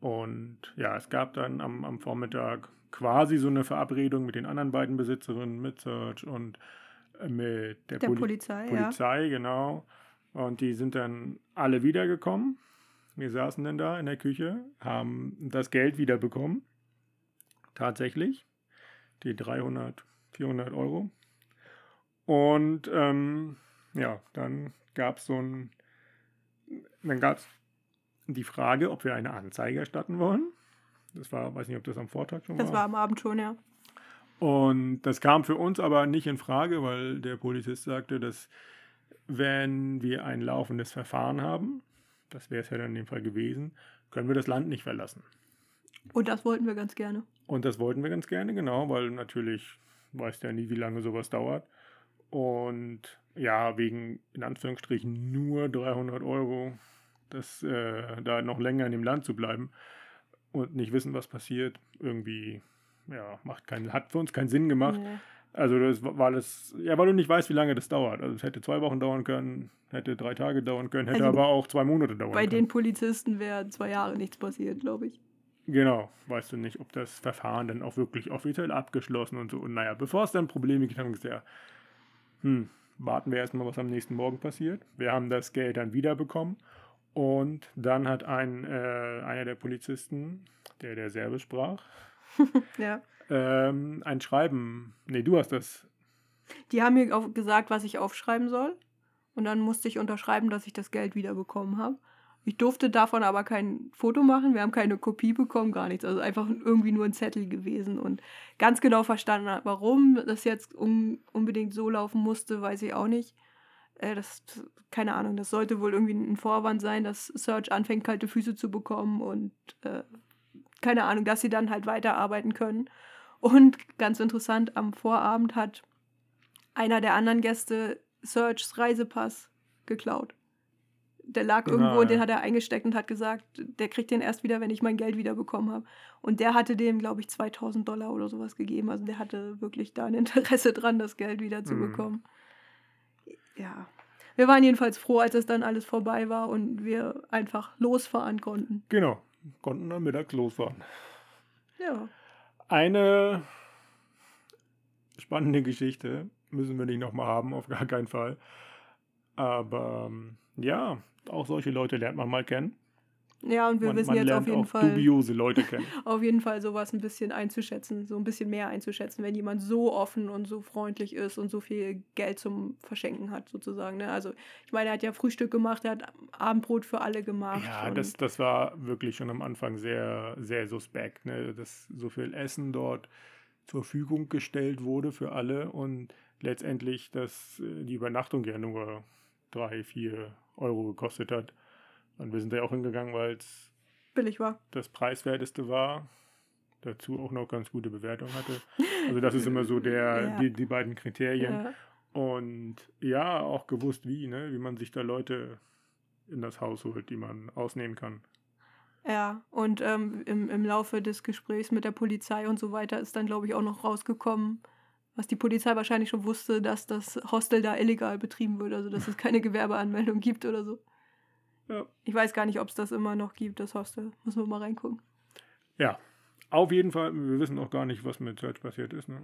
Und ja, es gab dann am, am Vormittag quasi so eine Verabredung mit den anderen beiden Besitzerinnen, mit Serge und äh, mit der, Der Poli Polizei, Polizei, genau. Und die sind dann alle wiedergekommen. Wir saßen dann da in der Küche, haben das Geld wiederbekommen. Tatsächlich. Die 300, 400 Euro. Und ähm, ja, dann gab es so ein, dann gab es die Frage, ob wir eine Anzeige erstatten wollen. Das war, weiß nicht, ob das am Vortag schon ja. Das war am Abend schon, ja. und das kam für uns aber nicht in Frage, weil der Polizist sagte, dass wenn wir ein laufendes Verfahren haben, das wäre es ja dann in dem Fall gewesen, können wir das Land nicht verlassen. Und das wollten wir ganz gerne. Und das wollten wir ganz gerne, genau, weil natürlich weiß der nie, wie lange sowas dauert. Und ja, wegen in Anführungsstrichen nur 300 Euro, das, äh, da noch länger in dem Land zu bleiben und nicht wissen, was passiert, irgendwie, ja, macht keinen, hat für uns keinen Sinn gemacht. Nee. Also das war das, ja, weil du nicht weißt, wie lange das dauert. Also es hätte zwei Wochen dauern können, hätte drei Tage dauern können, hätte Also aber auch zwei Monate dauern Bei können. den Polizisten wäre zwei Jahre nichts passiert, glaube ich. Genau, weißt du nicht, ob das Verfahren dann auch wirklich offiziell abgeschlossen und so. Und naja, bevor es dann Probleme gibt, haben wir gesagt, ja, hm, warten wir erstmal, was am nächsten Morgen passiert. Wir haben das Geld dann wiederbekommen und dann hat ein, äh, einer der Polizisten, der der Serbisch sprach, Ja. Ähm, ein Schreiben, nee, du hast das, Die haben mir gesagt, was ich aufschreiben soll. Und dann musste ich unterschreiben, dass ich das Geld wiederbekommen habe. Ich durfte davon aber kein Foto machen. Wir haben keine Kopie bekommen, gar nichts. Also einfach irgendwie nur ein Zettel gewesen. Und ganz genau verstanden, warum das jetzt un unbedingt so laufen musste, weiß ich auch nicht. Äh, das, keine Ahnung, das sollte wohl irgendwie ein Vorwand sein, dass Search anfängt, kalte Füße zu bekommen und äh, keine Ahnung, dass sie dann halt weiterarbeiten können. Und ganz interessant, am Vorabend hat einer der anderen Gäste Serge's Reisepass geklaut. Der lag irgendwo Ah, und den hat er eingesteckt und hat gesagt, der kriegt den erst wieder, wenn ich mein Geld wiederbekommen habe. Und der hatte dem, glaube ich, 2000 Dollar oder sowas gegeben. Also der hatte wirklich da ein Interesse dran, das Geld Mhm. wiederzubekommen. Ja. Wir waren jedenfalls froh, als es dann alles vorbei war und wir einfach losfahren konnten. genau, konnten dann mittags losfahren. Ja. Eine spannende Geschichte müssen wir nicht nochmal haben, auf gar keinen Fall. Aber ähm, ja, auch solche Leute lernt man mal kennen. Ja, und wir man, wissen man jetzt auf jeden Fall. dubiose Leute kennen. auf jeden Fall sowas ein bisschen einzuschätzen, so ein bisschen mehr einzuschätzen, wenn jemand so offen und so freundlich ist und so viel Geld zum Verschenken hat, sozusagen. Ne? Also, ich meine, er hat ja Frühstück gemacht, er hat Abendbrot für alle gemacht. Ja, das, das war wirklich schon am Anfang sehr, sehr suspekt, ne? dass so viel Essen dort zur Verfügung gestellt wurde für alle und letztendlich, dass äh, die Übernachtung ja nur drei, vier Euro gekostet hat. Und wir sind da ja auch hingegangen, weil es Billig war. das preiswerteste war. Dazu auch noch ganz gute Bewertung hatte. Also das ist immer so der, Ja. die, die beiden Kriterien. Ja. Und ja, auch gewusst wie, ne? wie man sich da Leute in das Haus holt, die man ausnehmen kann. Ja, und ähm, im, im Laufe des Gesprächs mit der Polizei und so weiter ist dann, glaube ich, auch noch rausgekommen, was die Polizei wahrscheinlich schon wusste, dass das Hostel da illegal betrieben wird, also dass es keine Gewerbeanmeldung gibt oder so. Ja. Ich weiß gar nicht, ob es das immer noch gibt, das Hostel. Müssen wir mal reingucken. Ja, auf jeden Fall, wir wissen auch gar nicht, was mit Serge passiert ist. Ne?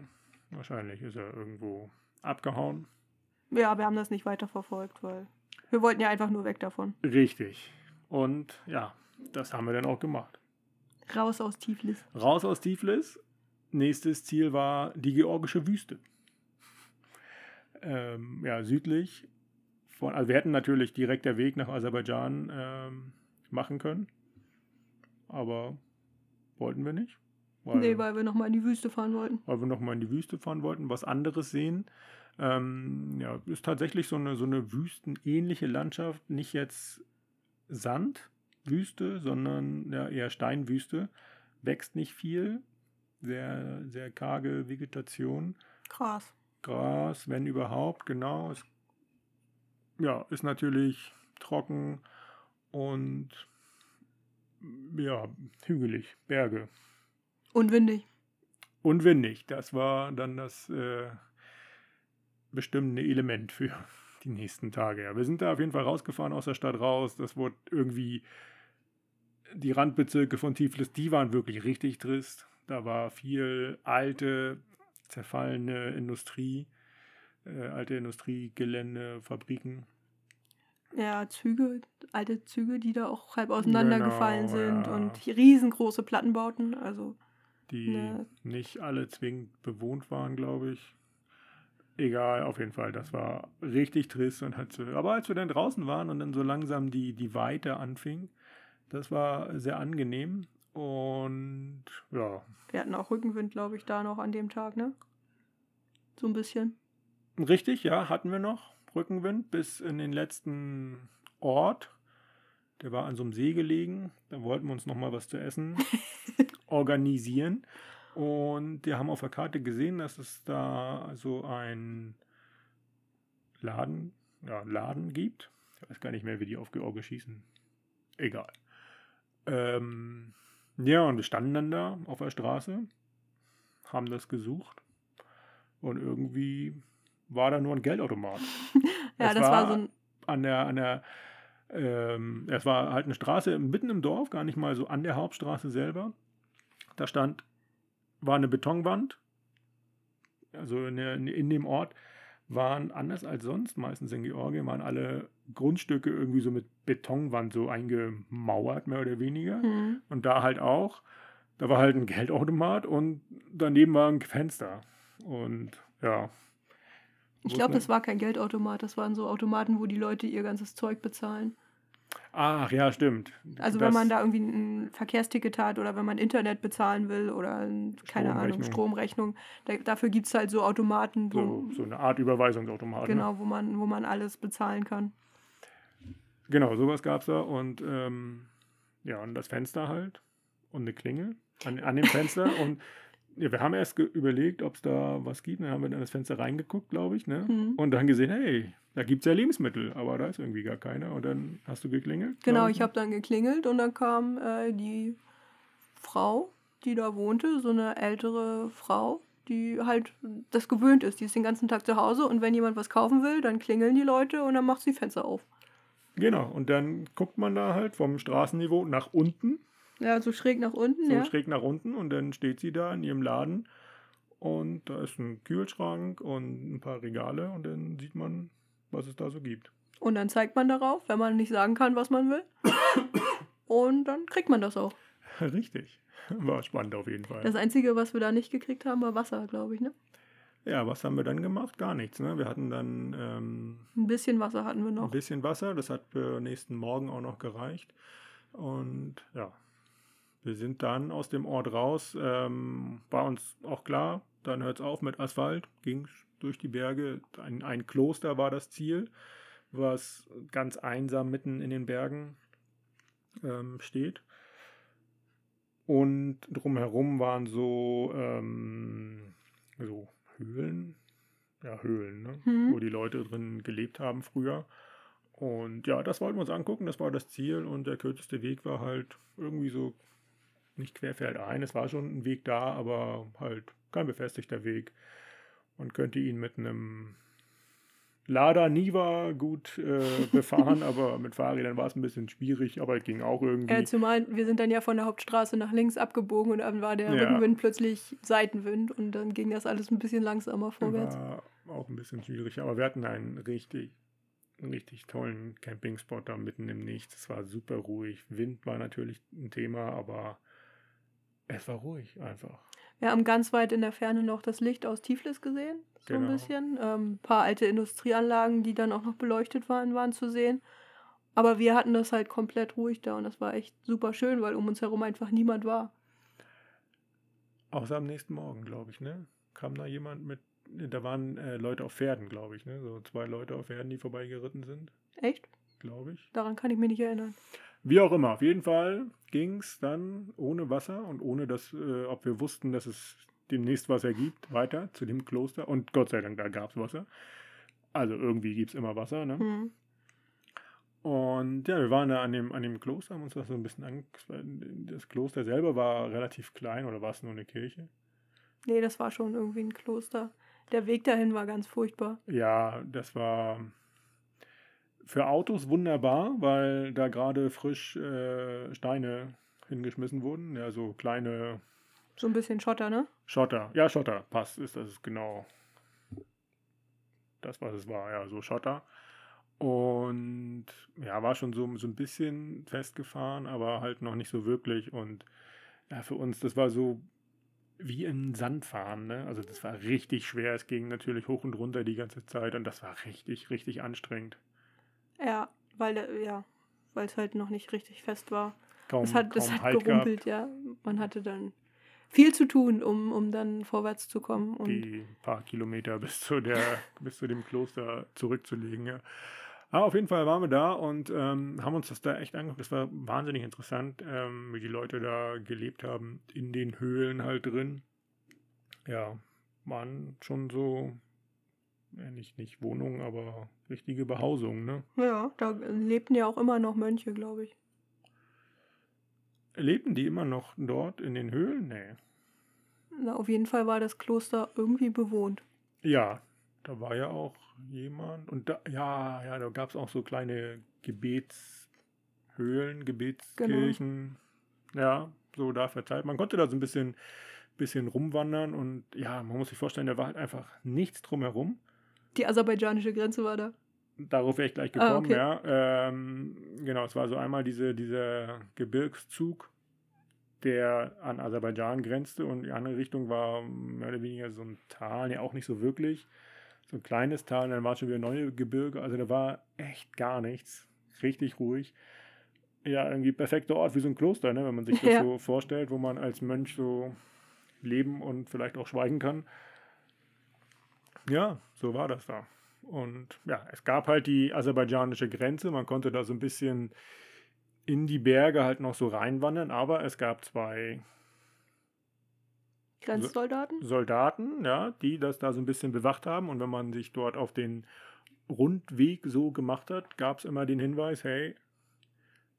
Wahrscheinlich ist er irgendwo abgehauen. Ja, wir haben das nicht weiter verfolgt, weil wir wollten ja einfach nur weg davon. Richtig. Und ja, das haben wir dann auch gemacht. Raus aus Tiflis. Raus aus Tiflis. Nächstes Ziel war die georgische Wüste. Ähm, ja, südlich. Von, also wir hätten natürlich direkt der Weg nach Aserbaidschan ähm, machen können. Aber wollten wir nicht. Weil, Nee, weil wir nochmal in die Wüste fahren wollten. weil wir nochmal in die Wüste fahren wollten, was anderes sehen. Ähm, ja, ist tatsächlich so eine, so eine wüstenähnliche Landschaft. Nicht jetzt Sandwüste, sondern ja, eher Steinwüste. Wächst nicht viel. Sehr, sehr karge Vegetation. Krass. Gras, wenn überhaupt, genau. Es, ja, ist natürlich trocken und ja, hügelig, Berge. Und windig. Und windig. Das war dann das äh, bestimmende Element für die nächsten Tage. Ja, wir sind da auf jeden Fall rausgefahren aus der Stadt raus. Das wurde irgendwie die Randbezirke von Tiflis, die waren wirklich richtig trist. Da war viel alte, zerfallene Industrie, äh, alte Industriegelände, Fabriken. Ja, Züge, alte Züge, die da auch halb auseinandergefallen Genau, sind ja. und riesengroße Plattenbauten. Also, die Ne. nicht alle zwingend bewohnt waren, glaube ich. Egal, auf jeden Fall, das war richtig trist. Und hat, aber als wir dann draußen waren und dann so langsam die, die Weite anfing, das war sehr angenehm. Und ja, wir hatten auch Rückenwind, glaube ich, da noch an dem Tag, ne? So ein bisschen. Richtig, ja, hatten wir noch Rückenwind bis in den letzten Ort. Der war an so einem See gelegen. Da wollten wir uns noch mal was zu essen organisieren. Und wir haben auf der Karte gesehen, dass es da so ein Laden, ja, Laden gibt. Ich weiß gar nicht mehr, wie die auf George schießen. Egal. Ähm, ja, und wir standen dann da auf der Straße, haben das gesucht und irgendwie war da nur ein Geldautomat. Ja, Es das war, war so ein. An der, an der, ähm, es war halt eine Straße mitten im Dorf, gar nicht mal so an der Hauptstraße selber. Da stand, war eine Betonwand. Also in, der, in dem Ort waren anders als sonst, meistens in Georgien, waren alle Grundstücke irgendwie so mit Betonwand so eingemauert, mehr oder weniger. Hm. Und da halt auch. Da war halt ein Geldautomat und daneben war ein Fenster. Und ja. Ich glaube, das war kein Geldautomat, das waren so Automaten, wo die Leute ihr ganzes Zeug bezahlen. Ach ja, stimmt. Also wenn man da irgendwie ein Verkehrsticket hat oder wenn man Internet bezahlen will oder ein, keine Ahnung, Stromrechnung. Da, dafür gibt es halt so Automaten, wo, so, so eine Art Überweisungsautomat. Ne? genau, wo man, wo man alles bezahlen kann. Genau, sowas gab es da. Und ähm, ja, und das Fenster halt und eine Klingel an, an dem Fenster. und ja, wir haben erst überlegt, ob es da was gibt. Dann haben wir in das Fenster reingeguckt, glaube ich. Ne? Mhm. Und dann gesehen, hey, da gibt es ja Lebensmittel, aber da ist irgendwie gar keiner. Und dann hast du geklingelt. Genau, glaub ich habe dann geklingelt und dann kam äh, die Frau, die da wohnte, so eine ältere Frau, die halt das gewöhnt ist. Die ist den ganzen Tag zu Hause und wenn jemand was kaufen will, dann klingeln die Leute und dann macht sie Fenster auf. Genau, und dann guckt man da halt vom Straßenniveau nach unten, Ja, so schräg nach unten, so ja. schräg nach unten. Und dann steht sie da in ihrem Laden. Und da ist ein Kühlschrank und ein paar Regale. Und dann sieht man, was es da so gibt. Und dann zeigt man darauf, wenn man nicht sagen kann, was man will. Und dann kriegt man das auch. Richtig. War spannend auf jeden Fall. Das Einzige, was wir da nicht gekriegt haben, war Wasser, glaube ich, ne? Ja, was haben wir dann gemacht? Gar nichts. Ne? Wir hatten dann ähm, Ein bisschen Wasser hatten wir ein noch. bisschen Wasser. Das hat für nächsten Morgen auch noch gereicht. Und ja, wir sind dann aus dem Ort raus. Ähm, war uns auch klar, dann hört es auf mit Asphalt, ging durch die Berge. Ein, ein Kloster war das Ziel, was ganz einsam mitten in den Bergen ähm, steht. Und drumherum waren so, ähm, so Höhlen, ja, Höhlen, ne? Mhm. wo die Leute drin gelebt haben früher. Und ja, das wollten wir uns angucken, das war das Ziel und der kürzeste Weg war halt irgendwie so nicht querfeldein, es war schon ein Weg da, aber halt kein befestigter Weg. Man könnte ihn mit einem Lada Niva gut äh, befahren, aber mit Fahrrädern war es ein bisschen schwierig, aber es ging auch irgendwie. Ja, zumal wir sind dann ja von der Hauptstraße nach links abgebogen und dann war der Ja. Rückenwind plötzlich Seitenwind und dann ging das alles ein bisschen langsamer vorwärts. War auch ein bisschen schwierig, aber wir hatten einen richtig, einen richtig tollen Campingspot da mitten im Nichts. Es war super ruhig. Wind war natürlich ein Thema, aber es war ruhig einfach. Wir haben ganz weit in der Ferne noch das Licht aus Tiflis gesehen, so ein Genau. bisschen. Ähm, ein paar alte Industrieanlagen, die dann auch noch beleuchtet waren, waren zu sehen. Aber wir hatten das halt komplett ruhig da und das war echt super schön, weil um uns herum einfach niemand war. Außer am nächsten Morgen, glaube ich, ne? Kam da jemand mit, da waren äh, Leute auf Pferden, glaube ich, ne? So zwei Leute auf Pferden, die vorbeigeritten sind, Echt? glaube ich. Daran kann ich mich nicht erinnern. Wie auch immer, auf jeden Fall ging es dann ohne Wasser und ohne, dass, äh, ob wir wussten, dass es demnächst Wasser gibt, weiter zu dem Kloster. Und Gott sei Dank, da gab es Wasser. Also irgendwie gibt es immer Wasser. Ne? Hm. Und ja, wir waren da an dem, an dem Kloster, haben uns das so ein bisschen angeguckt. Das Kloster selber war relativ klein oder war es nur eine Kirche? Nee, das war schon irgendwie ein Kloster. Der Weg dahin war ganz furchtbar. Ja, das war für Autos wunderbar, weil da gerade frisch äh, Steine hingeschmissen wurden. Ja, so kleine So ein bisschen Schotter, ne? Schotter. Ja, Schotter. Passt, ist das genau das, was es war. Ja, so Schotter. Und ja, war schon so, so ein bisschen festgefahren, aber halt noch nicht so wirklich. Und ja, für uns, das war so wie im Sand fahren. Ne? Also das war richtig schwer. Es ging natürlich hoch und runter die ganze Zeit und das war richtig, richtig anstrengend. Ja, weil der- ja, weil es halt noch nicht richtig fest war. Kaum, Es hat, es hat Halt gerumpelt, ja. Man hatte dann viel zu tun, um, um dann vorwärts zu kommen. gehabt, Und die paar Kilometer bis zu, der, bis zu dem Kloster zurückzulegen. Ja. Aber auf jeden Fall waren wir da und ähm, haben uns das da echt angeguckt. Das war wahnsinnig interessant, ähm, wie die Leute da gelebt haben, in den Höhlen halt drin. Ja, waren schon so, ja, nicht, nicht Wohnungen, aber richtige Behausungen, ne? ja, da lebten ja auch immer noch Mönche, glaube ich. Lebten die immer noch dort in den Höhlen? Nee. Na, auf jeden Fall war das Kloster irgendwie bewohnt. Ja, da war ja auch jemand. Und da, ja, ja, da gab es auch so kleine Gebetshöhlen, Gebetskirchen. Ja, so da verteilt. Man konnte da so ein bisschen, bisschen rumwandern und ja, man muss sich vorstellen, da war halt einfach nichts drumherum. Die aserbaidschanische Grenze war da. Darauf wäre ich gleich Ah, gekommen, okay. ja. Ähm, genau, es war so einmal diese, dieser Gebirgszug, der an Aserbaidschan grenzte und die andere Richtung war mehr oder weniger so ein Tal, ja auch nicht so wirklich. So ein kleines Tal, und dann war schon wieder neue Gebirge, also da war echt gar nichts. Richtig ruhig. Ja, irgendwie perfekter Ort wie so ein Kloster, ne, wenn man sich das Ja. so vorstellt, wo man als Mönch so leben und vielleicht auch schweigen kann. Ja, so war das da. Und ja, es gab halt die aserbaidschanische Grenze. Man konnte da so ein bisschen in die Berge halt noch so reinwandern, aber es gab zwei Grenzsoldaten? Soldaten, ja, die das da so ein bisschen bewacht haben. Und wenn man sich dort auf den Rundweg so gemacht hat, gab es immer den Hinweis, hey,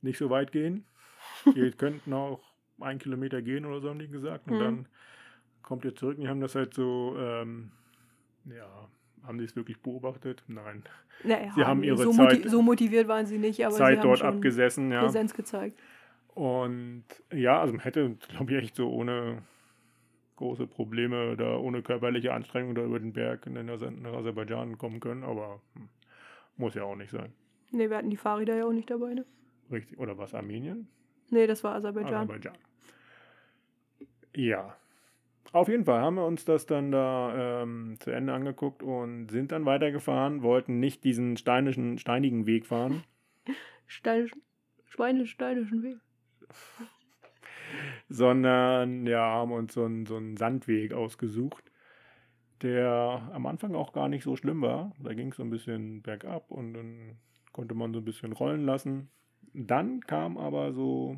nicht so weit gehen. Ihr könnt noch ein Kilometer gehen oder so, haben die gesagt. Und Mhm. dann kommt ihr zurück. Und die haben das halt so, ähm, ja, haben die es wirklich beobachtet? Nein. Naja, Sie haben ihre so, Zeit- so motiviert waren sie nicht, aber sie Zeit haben dort abgesessen, ja. Präsenz gezeigt. Und ja, also man hätte, glaube ich, echt so ohne große Probleme da ohne körperliche Anstrengung da über den Berg in den Aserbaidschan kommen können, aber hm, muss ja auch nicht sein. Nee, wir hatten die Fahrräder ja auch nicht dabei, ne? Richtig. Oder was, Armenien? Nee, das war Aserbaidschan. Aserbaidschan. Ja. Auf jeden Fall haben wir uns das dann da ähm, zu Ende angeguckt und sind dann weitergefahren, wollten nicht diesen steinischen, steinigen Weg fahren, Steinischen, Schweine-steinischen Weg. sondern ja, haben uns so einen, so einen Sandweg ausgesucht. der am Anfang auch gar nicht so schlimm war. Da ging es so ein bisschen bergab und dann konnte man so ein bisschen rollen lassen. Dann kam aber so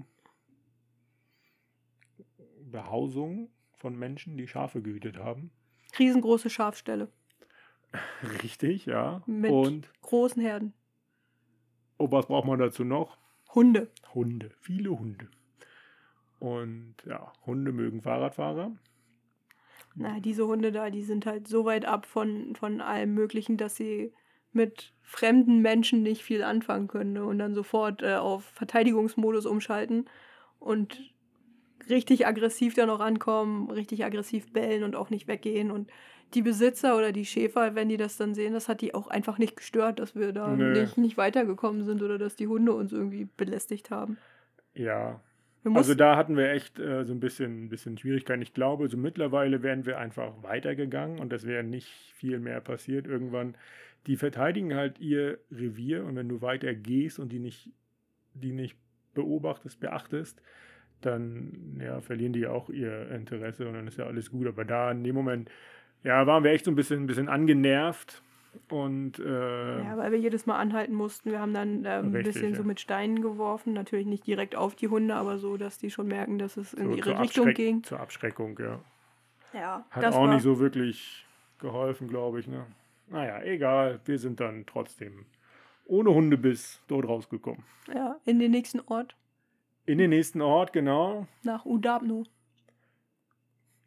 Behausung von Menschen, die Schafe gehütet haben. Riesengroße Schafställe Richtig, ja. mit Und großen Herden. oh, was braucht man dazu noch? Hunde. Hunde, viele Hunde. Und ja, Hunde mögen Fahrradfahrer. Na, diese Hunde da, die sind halt so weit ab von, von allem Möglichen, dass sie mit fremden Menschen nicht viel anfangen können ne? und dann sofort äh, auf Verteidigungsmodus umschalten und richtig aggressiv dann auch ankommen, richtig aggressiv bellen und auch nicht weggehen. Und die Besitzer oder die Schäfer, wenn die das dann sehen, das hat die auch einfach nicht gestört, dass wir da Nee. nicht, nicht weitergekommen sind oder dass die Hunde uns irgendwie belästigt haben. Ja, also da hatten wir echt äh, so ein bisschen, bisschen Schwierigkeiten. Ich glaube, so mittlerweile wären wir einfach weitergegangen und es wäre nicht viel mehr passiert. Irgendwann, die verteidigen halt ihr Revier und wenn du weiter gehst und die nicht, die nicht beobachtest, beachtest, dann ja, verlieren die auch ihr Interesse und dann ist ja alles gut. Aber da in dem Moment, ja, waren wir echt so ein bisschen, ein bisschen angenervt und äh, ja, weil wir jedes Mal anhalten mussten. Wir haben dann ähm, ein Richtig, bisschen ja. so mit Steinen geworfen. Natürlich nicht direkt auf die Hunde, aber so, dass die schon merken, dass es in so ihre Richtung Abschreck- ging. Zur Abschreckung, ja. Ja, Hat das auch war, nicht so wirklich geholfen, glaube ich. Ne? Naja, egal. Wir sind dann trotzdem ohne Hundebiss dort rausgekommen. ja, in den nächsten Ort, In den nächsten Ort, genau. nach Udabno.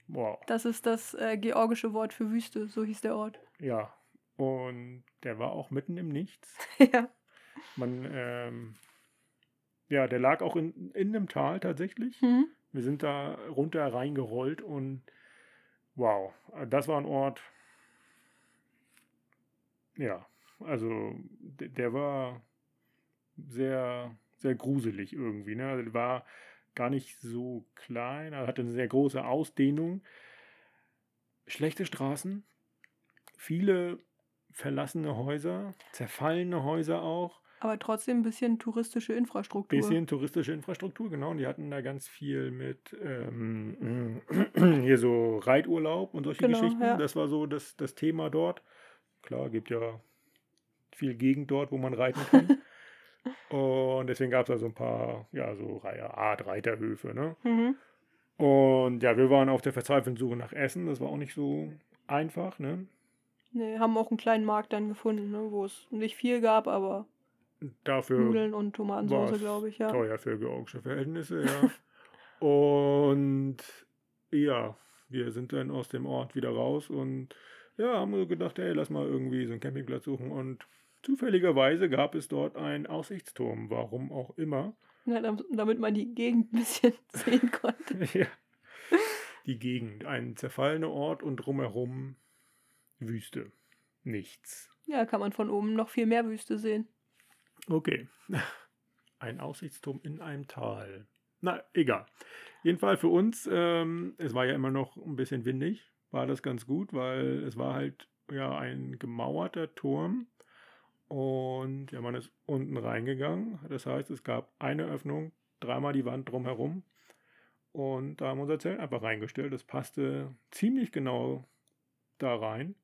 Wow. Das ist das äh, georgische Wort für Wüste, so hieß der Ort. Ja. Und der war auch mitten im Nichts. ja. Man, ähm, ja, der lag auch in, in einem Tal tatsächlich. Mhm. Wir sind da runter reingerollt und wow, das war ein Ort. Ja, also der war sehr, sehr gruselig irgendwie. Ne? Also, war gar nicht so klein, er hatte eine sehr große Ausdehnung. Schlechte Straßen, viele verlassene Häuser, zerfallene Häuser auch. Aber trotzdem ein bisschen touristische Infrastruktur. Bisschen touristische Infrastruktur, genau. Und die hatten da ganz viel mit ähm, hier so Reiturlaub und solche Genau, Geschichten. ja. Das war so das, das Thema dort. Klar, gibt ja viel Gegend dort, wo man reiten kann. und deswegen gab es da so ein paar, ja, so Reihe- Art Reiterhöfe, ne? Mhm. Und ja, wir waren auf der verzweifelten Suche nach Essen. Das war auch nicht so einfach, ne? Nee, haben auch einen kleinen Markt dann gefunden, ne, wo es nicht viel gab, aber Dafür Nudeln und Tomatensauce, glaube ich, ja. teuer für georgische Verhältnisse, ja. und ja, wir sind dann aus dem Ort wieder raus und ja, haben wir gedacht, hey, lass mal irgendwie so einen Campingplatz suchen und zufälligerweise gab es dort einen Aussichtsturm, warum auch immer. Ja, dam- damit man die Gegend ein bisschen sehen konnte. ja. Die Gegend, ein zerfallener Ort und drumherum Wüste. Nichts. Ja, kann man von oben noch viel mehr Wüste sehen. Okay. Ein Aussichtsturm in einem Tal. Na, egal. Jedenfalls für uns, ähm, es war ja immer noch ein bisschen windig, war das ganz gut, weil es war halt ja ein gemauerter Turm und ja, man ist unten reingegangen. Das heißt, es gab eine Öffnung, dreimal die Wand drumherum und da haben wir unser Zelt einfach reingestellt. Das passte ziemlich genau da rein.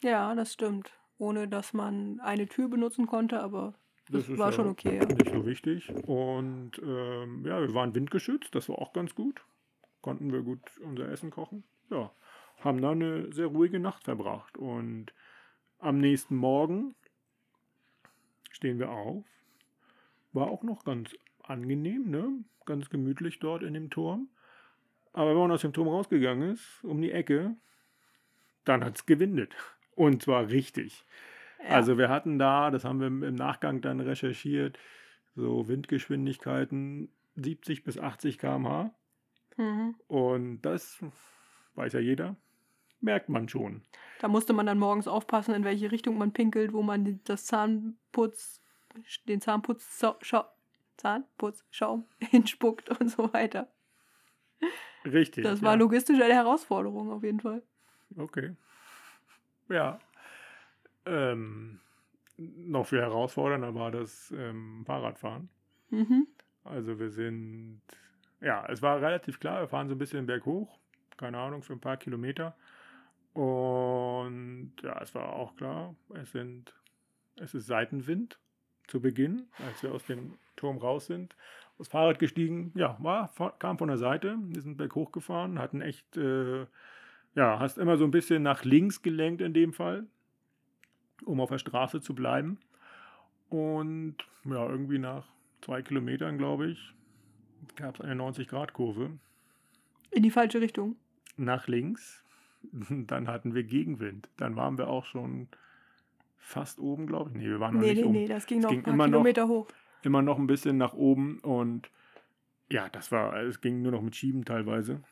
Ja, das stimmt. Ohne dass man eine Tür benutzen konnte, aber das, war ja schon okay. Ja. Nicht so wichtig. Und ähm, ja, wir waren windgeschützt, das war auch ganz gut. Konnten wir gut unser Essen kochen. Ja, haben dann eine sehr ruhige Nacht verbracht. Und am nächsten Morgen stehen wir auf. War auch noch ganz angenehm, ne? Ganz gemütlich dort in dem Turm. Aber wenn man aus dem Turm rausgegangen ist, um die Ecke, dann hat es gewindet. Und zwar richtig. Ja. Also wir hatten da, das haben wir im Nachgang dann recherchiert, so Windgeschwindigkeiten 70 bis 80 km/h. Mhm. Und das weiß ja jeder, merkt man schon. Da musste man dann morgens aufpassen, in welche Richtung man pinkelt, wo man das Zahnputz, den Zahnputz, Zahnputzschaum hinspuckt und so weiter. Richtig. Das war ja. logistisch eine Herausforderung auf jeden Fall. Okay. Ja. Ähm, noch viel herausfordernder war das ähm, Fahrradfahren. Mhm. Also wir sind, ja, es war relativ klar, wir fahren so ein bisschen berghoch, keine Ahnung, für ein paar Kilometer. Und ja, es war auch klar, es, sind, es ist Seitenwind zu Beginn, als wir aus dem Turm raus sind. Das Fahrrad gestiegen, ja, war, kam von der Seite, wir sind berghoch gefahren, hatten echt, äh, ja, hast immer so ein bisschen nach links gelenkt in dem Fall, um auf der Straße zu bleiben. Und ja, irgendwie nach zwei Kilometern, glaube ich, gab es eine 90-Grad-Kurve. In die falsche Richtung. Nach links. Dann hatten wir Gegenwind. Dann waren wir auch schon fast oben, glaube ich. Nee, wir waren noch nee, nicht nee, oben. nee, das ging noch ging ein paar immer noch- Kilometer hoch. Immer noch ein bisschen nach oben und ja, das war, es ging nur noch mit Schieben teilweise.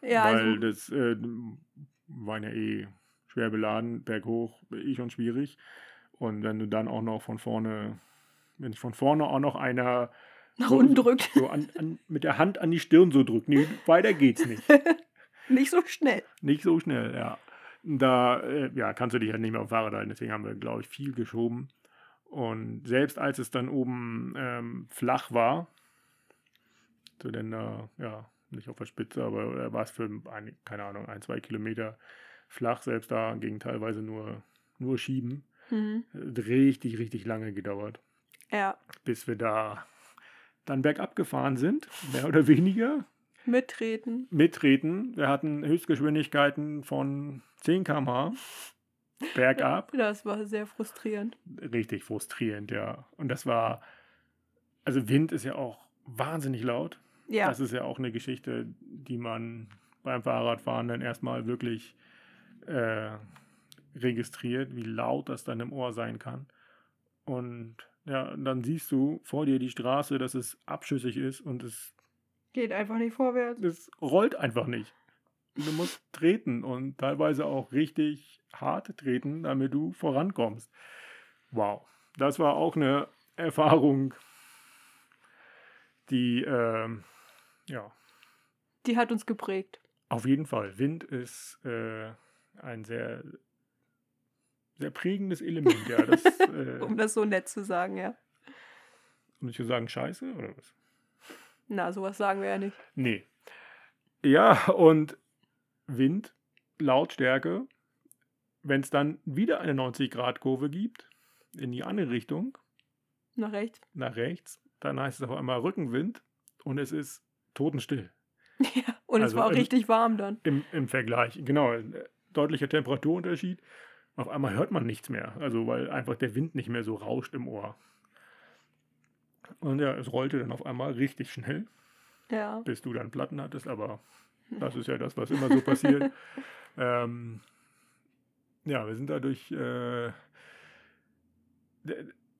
Ja, weil also, das äh, waren ja eh schwer beladen, berghoch, eh schon schwierig. Und wenn du dann auch noch von vorne, wenn sich von vorne auch noch einer nach so- unten drückt. so an, an, mit der Hand an die Stirn so drückt, nee, weiter geht's nicht. Nicht so schnell. Nicht so schnell, ja. Da äh, ja, kannst du dich halt nicht mehr auf Fahrrad halten, deswegen haben wir, glaube ich, viel geschoben. Und selbst als es dann oben ähm, flach war, so denn da, ja, nicht auf der Spitze, aber da war es für, ein, keine Ahnung, ein, zwei Kilometer flach, selbst da ging teilweise nur, nur Schieben. Mhm. Richtig, richtig lange gedauert, Ja, bis wir da dann bergab gefahren sind, mehr oder weniger mittreten. mittreten. Wir hatten Höchstgeschwindigkeiten von 10 km/h bergab. Das war sehr frustrierend. Richtig frustrierend, ja. Und das war, also Wind ist ja auch wahnsinnig laut. Ja, Das ist ja auch eine Geschichte, die man beim Fahrradfahren dann erstmal wirklich äh, registriert, wie laut das dann im Ohr sein kann. Und ja, dann siehst du vor dir die Straße, dass es abschüssig ist und es geht einfach nicht vorwärts. es rollt einfach nicht. Du musst treten und teilweise auch richtig hart treten, damit du vorankommst. Wow, das war auch eine Erfahrung, die, ähm, ja, Die hat uns geprägt. auf jeden Fall. Wind ist äh, ein sehr, sehr prägendes Element. Ja, das, äh, Um das so nett zu sagen, ja. um nicht zu sagen, scheiße oder was? Na, sowas sagen wir ja nicht. Nee. Ja, und Wind, Lautstärke, wenn es dann wieder eine 90-Grad-Kurve gibt, in die andere Richtung, Nach rechts. nach rechts, dann heißt es auf einmal Rückenwind und es ist totenstill. Ja, und es Also war auch im- richtig warm dann. Im, im Vergleich, genau, äh, deutlicher Temperaturunterschied. Auf einmal hört man nichts mehr, also weil einfach der Wind nicht mehr so rauscht im Ohr. Und ja, es rollte dann auf einmal richtig schnell. Ja. bis du dann Platten hattest, aber das ist ja das, was immer so passiert. ähm, ja, wir sind dadurch, äh,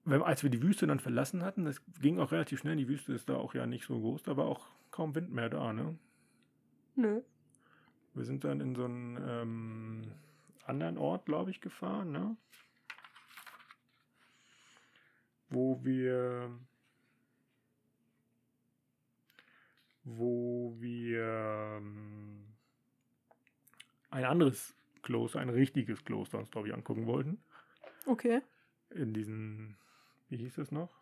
als wir die Wüste dann verlassen hatten, das ging auch relativ schnell, die Wüste ist da auch ja nicht so groß, da war auch kaum Wind mehr da, ne? Nö. Wir sind dann in so einen ähm, anderen Ort, glaube ich, gefahren, ne? Wo wir wo wir ähm, ein anderes Kloster, ein richtiges Kloster uns, glaube ich, angucken wollten. Okay. In diesen, wie hieß es noch?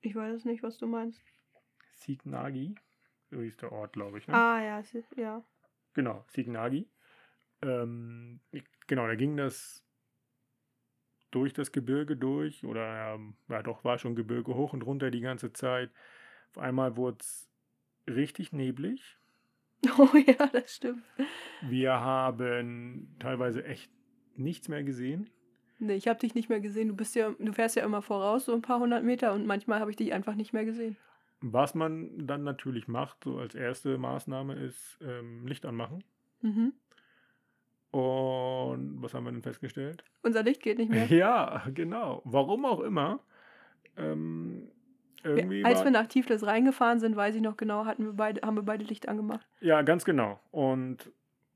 Ich weiß nicht, was du meinst. Signagi. So hieß der Ort, glaube ich. Ne? Ah, ja, ja. Genau, Signagi. Ähm, genau, da ging das durch das Gebirge durch oder ähm, ja doch war schon Gebirge hoch und runter die ganze Zeit. Auf einmal wurde es richtig neblig. Oh ja, das stimmt. Wir haben teilweise echt nichts mehr gesehen. Nee, ich habe dich nicht mehr gesehen. Du bist ja, du fährst ja immer voraus, so ein paar hundert Meter und manchmal habe ich dich einfach nicht mehr gesehen. Was man dann natürlich macht, so als erste Maßnahme, ist ähm, Licht anmachen. Mhm. Und was haben wir denn festgestellt? Unser Licht geht nicht mehr. Ja, genau. Warum auch immer. Ähm, irgendwie als war- wir nach Tiflis reingefahren sind, weiß ich noch genau, hatten wir beide, haben wir beide Licht angemacht. Ja, ganz genau. Und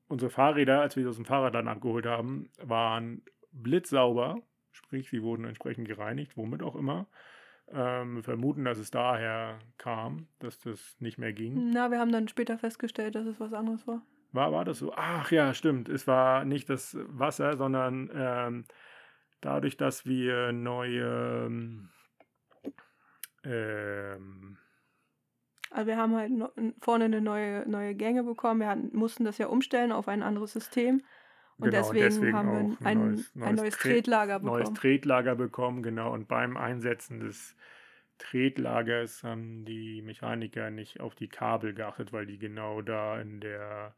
unsere Fahrräder, als wir sie aus dem Fahrradladen abgeholt haben, waren blitzsauber. Sprich, sie wurden entsprechend gereinigt, womit auch immer. Ähm, wir vermuten, dass es daher kam, dass das nicht mehr ging. Na, wir haben dann später festgestellt, dass es was anderes war. War, war das so? Ach ja, stimmt. Es war nicht das Wasser, sondern ähm, dadurch, dass wir neue ähm, ähm, Also wir haben halt no, vorne eine neue, neue Gänge bekommen. Wir hatten, mussten das ja umstellen auf ein anderes System. Und Genau, deswegen, deswegen haben wir ein, ein ein, neues- ein neues neues Tre- Tretlager neues bekommen. Tretlager bekommen, genau. Und beim Einsetzen des Tretlagers haben die Mechaniker nicht auf die Kabel geachtet, weil die genau da in der,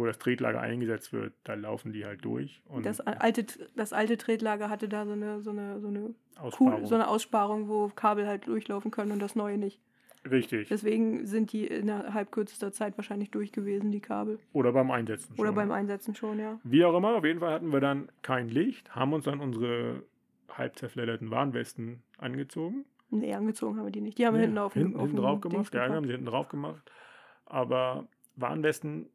wo das Tretlager eingesetzt wird, da laufen die halt durch. Und Das alte, das alte Tretlager hatte da so eine, so eine, so eine, Aussparung. cool, so eine Aussparung, wo Kabel halt durchlaufen können und das neue nicht. Richtig. Deswegen sind die innerhalb kürzester Zeit wahrscheinlich durch gewesen, die Kabel. Oder beim Einsetzen. Oder schon. beim Einsetzen schon, ja. Wie auch immer, auf jeden Fall hatten wir dann kein Licht, haben uns dann unsere halb zerfledderten Warnwesten angezogen. Nee, angezogen haben wir die nicht. Die haben wir hinten auf hinten, hinten drauf gemacht. Ja, haben sie hinten drauf gemacht. Aber Warnwesten,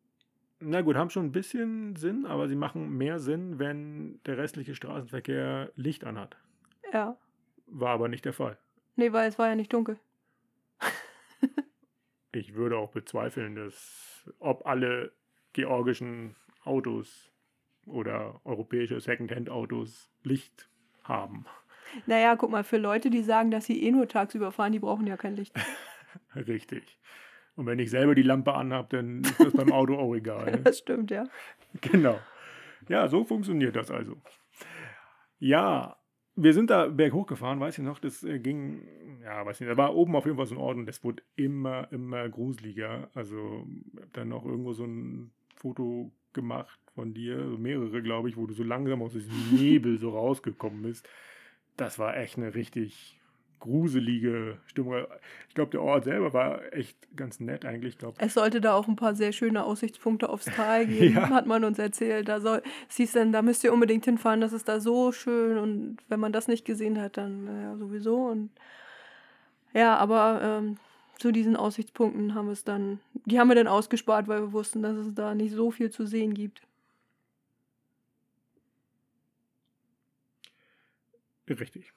na gut, haben schon ein bisschen Sinn, aber sie machen mehr Sinn, wenn der restliche Straßenverkehr Licht anhat. Ja. War aber nicht der Fall. Nee, weil es war ja nicht dunkel. Ich würde auch bezweifeln, dass ob alle georgischen Autos oder europäische Secondhand-Autos Licht haben. Naja, guck mal, für Leute, die sagen, dass sie eh nur tagsüber fahren, die brauchen ja kein Licht. Richtig. Und wenn ich selber die Lampe anhabe, dann ist das beim Auto auch egal. ne? Das stimmt, ja. Genau. Ja, so funktioniert das also. Ja, wir sind da berghoch gefahren, weiß ich noch, das äh, ging, ja, weiß nicht, da war oben auf jeden Fall so ein Ort und das wurde immer, immer gruseliger. Also, ich hab dann noch irgendwo so ein Foto gemacht von dir, mehrere, glaube ich, wo du so langsam aus diesem Nebel so rausgekommen bist. Das war echt eine richtig gruselige Stimmung. Ich glaube, der Ort selber war echt ganz nett eigentlich. Ich glaube, Es sollte da auch ein paar sehr schöne Aussichtspunkte aufs Tal geben, Ja. hat man uns erzählt. Da soll, hieß dann, da müsst ihr unbedingt hinfahren, das ist da so schön und wenn man das nicht gesehen hat, dann ja, sowieso. Und ja, aber ähm, zu diesen Aussichtspunkten haben wir es dann, die haben wir dann ausgespart, weil wir wussten, dass es da nicht so viel zu sehen gibt. richtig.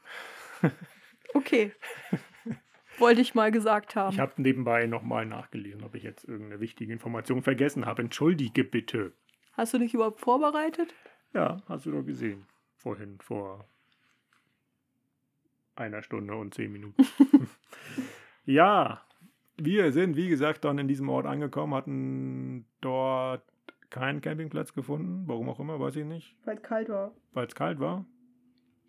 Okay. Wollte ich mal gesagt haben. Ich habe nebenbei nochmal nachgelesen, ob ich jetzt irgendeine wichtige Information vergessen habe. Entschuldige bitte. Hast du dich überhaupt vorbereitet? Ja, hast du doch gesehen. Vorhin, vor einer Stunde und zehn Minuten. ja, wir sind, wie gesagt, dann in diesem Ort angekommen, hatten dort keinen Campingplatz gefunden. Warum auch immer, weiß ich nicht. Weil es kalt war. Weil es kalt war?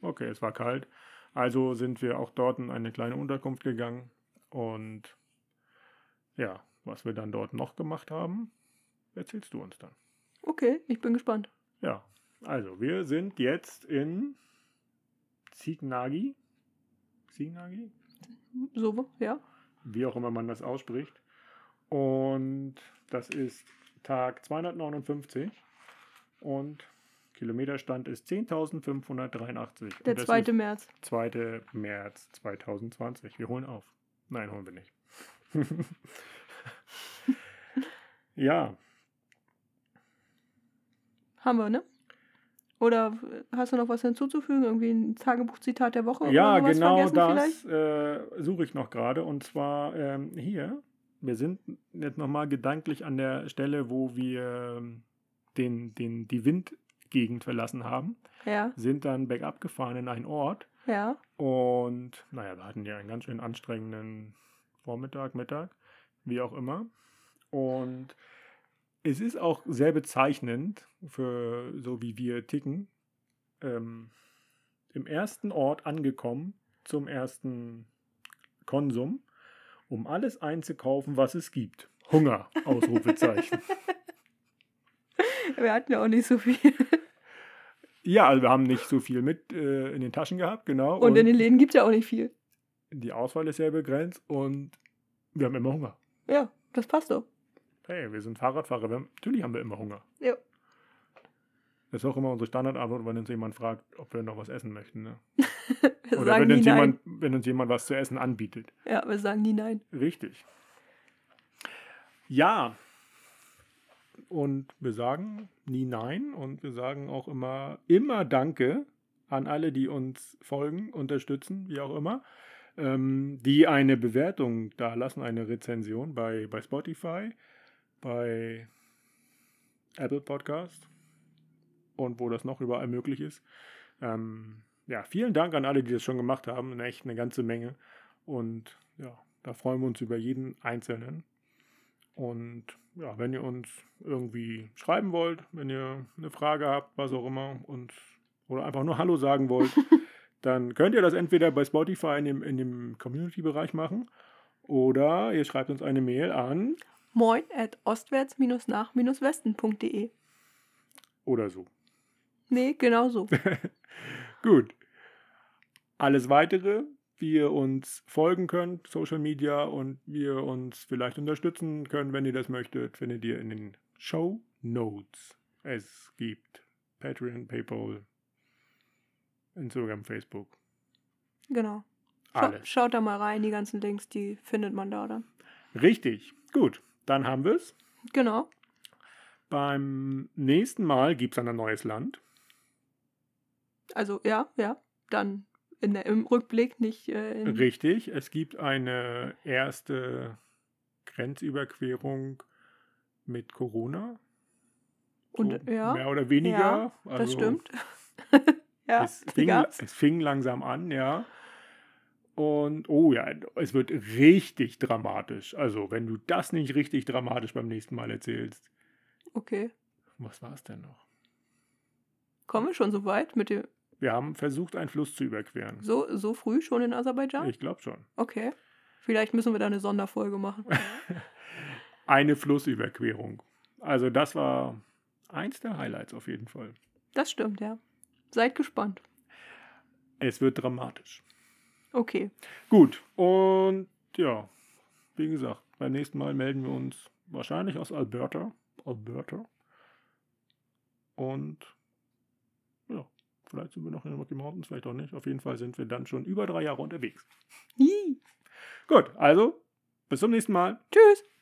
Okay, es war kalt. Also sind wir auch dort in eine kleine Unterkunft gegangen. Und ja, was wir dann dort noch gemacht haben, erzählst du uns dann. Okay, ich bin gespannt. Ja, also wir sind jetzt in Zignagi. Zignagi? So, ja. Wie auch immer man das ausspricht. Und das ist Tag 259. Und Kilometerstand ist 10.583. Der Und das 2. ist März. 2. März 2020. Wir holen auf. Nein, holen wir nicht. ja, Haben wir, ne? Oder hast du noch was hinzuzufügen? Irgendwie ein Tagebuchzitat der Woche? ja genau das äh, suche ich noch gerade. Und zwar ähm, hier. Wir sind jetzt nochmal gedanklich an der Stelle, wo wir ähm, den, den, die Windgegend verlassen haben. Ja, Sind dann bergab gefahren in einen Ort. ja. Und naja, wir hatten ja einen ganz schön anstrengenden Vormittag, Mittag, wie auch immer. Und es ist auch sehr bezeichnend für so wie wir ticken. Ähm, Im ersten Ort angekommen, zum ersten Konsum, um alles einzukaufen, was es gibt. Hunger, Ausrufezeichen. Wir hatten ja auch nicht so viel. ja, also wir haben nicht so viel mit äh, in den Taschen gehabt, genau. Und in den Läden gibt es ja auch nicht viel. die Auswahl ist sehr begrenzt und wir haben immer Hunger. Ja, das passt doch. Hey, wir sind Fahrradfahrer. Wir haben, natürlich haben wir immer Hunger. Ja. Das ist auch immer unsere Standardantwort, wenn uns jemand fragt, ob wir noch was essen möchten. Ne? Wir Oder sagen wenn nie uns, nein. jemand, wenn uns jemand was zu essen anbietet. Ja, wir sagen nie nein. Richtig. Ja. Und wir sagen nie nein und wir sagen auch immer, immer Danke an alle, die uns folgen, unterstützen, wie auch immer, ähm, die eine Bewertung da lassen, eine Rezension bei, bei Spotify, bei Apple Podcast und wo das noch überall möglich ist. Ähm, ja, vielen Dank an alle, die das schon gemacht haben. Echt eine ganze Menge. Und ja, Da freuen wir uns über jeden Einzelnen. Und ja, wenn ihr uns irgendwie schreiben wollt, wenn ihr eine Frage habt, was auch immer, und, oder einfach nur Hallo sagen wollt, dann könnt ihr das entweder bei Spotify in dem, in dem Community-Bereich machen oder ihr schreibt uns eine Mail an Moin at ostwärts-nach-westen.de. oder so. Nee, genau so. Gut. Alles weitere, wie ihr uns folgen könnt, Social Media und wie ihr uns vielleicht unterstützen könnt, wenn ihr das möchtet, findet ihr in den Show Notes. Es gibt Patreon, PayPal, Instagram, Facebook, Genau. Alles. schaut da mal rein, die ganzen Links, die findet man da dann. Richtig. Gut, dann haben wir es. Genau. Beim nächsten Mal gibt es dann ein neues Land. Also ja, ja. Dann in der, im Rückblick, nicht äh, Richtig, es gibt eine erste Grenzüberquerung mit Corona. Und, So ja, Mehr oder weniger. ja, Also das stimmt. ja, es, fing, es fing langsam an, ja. Und oh ja, es wird richtig dramatisch. Also, wenn du das nicht richtig dramatisch beim nächsten Mal erzählst. Okay. Was war es denn noch? Kommen wir schon so weit mit dem. Wir haben versucht, einen Fluss zu überqueren. So, so früh schon in Aserbaidschan? Ich glaube schon. Okay. Vielleicht müssen wir da eine Sonderfolge machen. Eine Flussüberquerung. Also, das war eins der Highlights auf jeden Fall. Das stimmt, ja. Seid gespannt. Es wird dramatisch. Okay. Gut, und ja, wie gesagt, beim nächsten Mal melden wir uns wahrscheinlich aus Alberta. Alberta. Und vielleicht sind wir noch in den Rocky Mountains, vielleicht auch nicht. Auf jeden Fall sind wir dann schon über drei Jahre unterwegs. Gut, also bis zum nächsten Mal. Tschüss.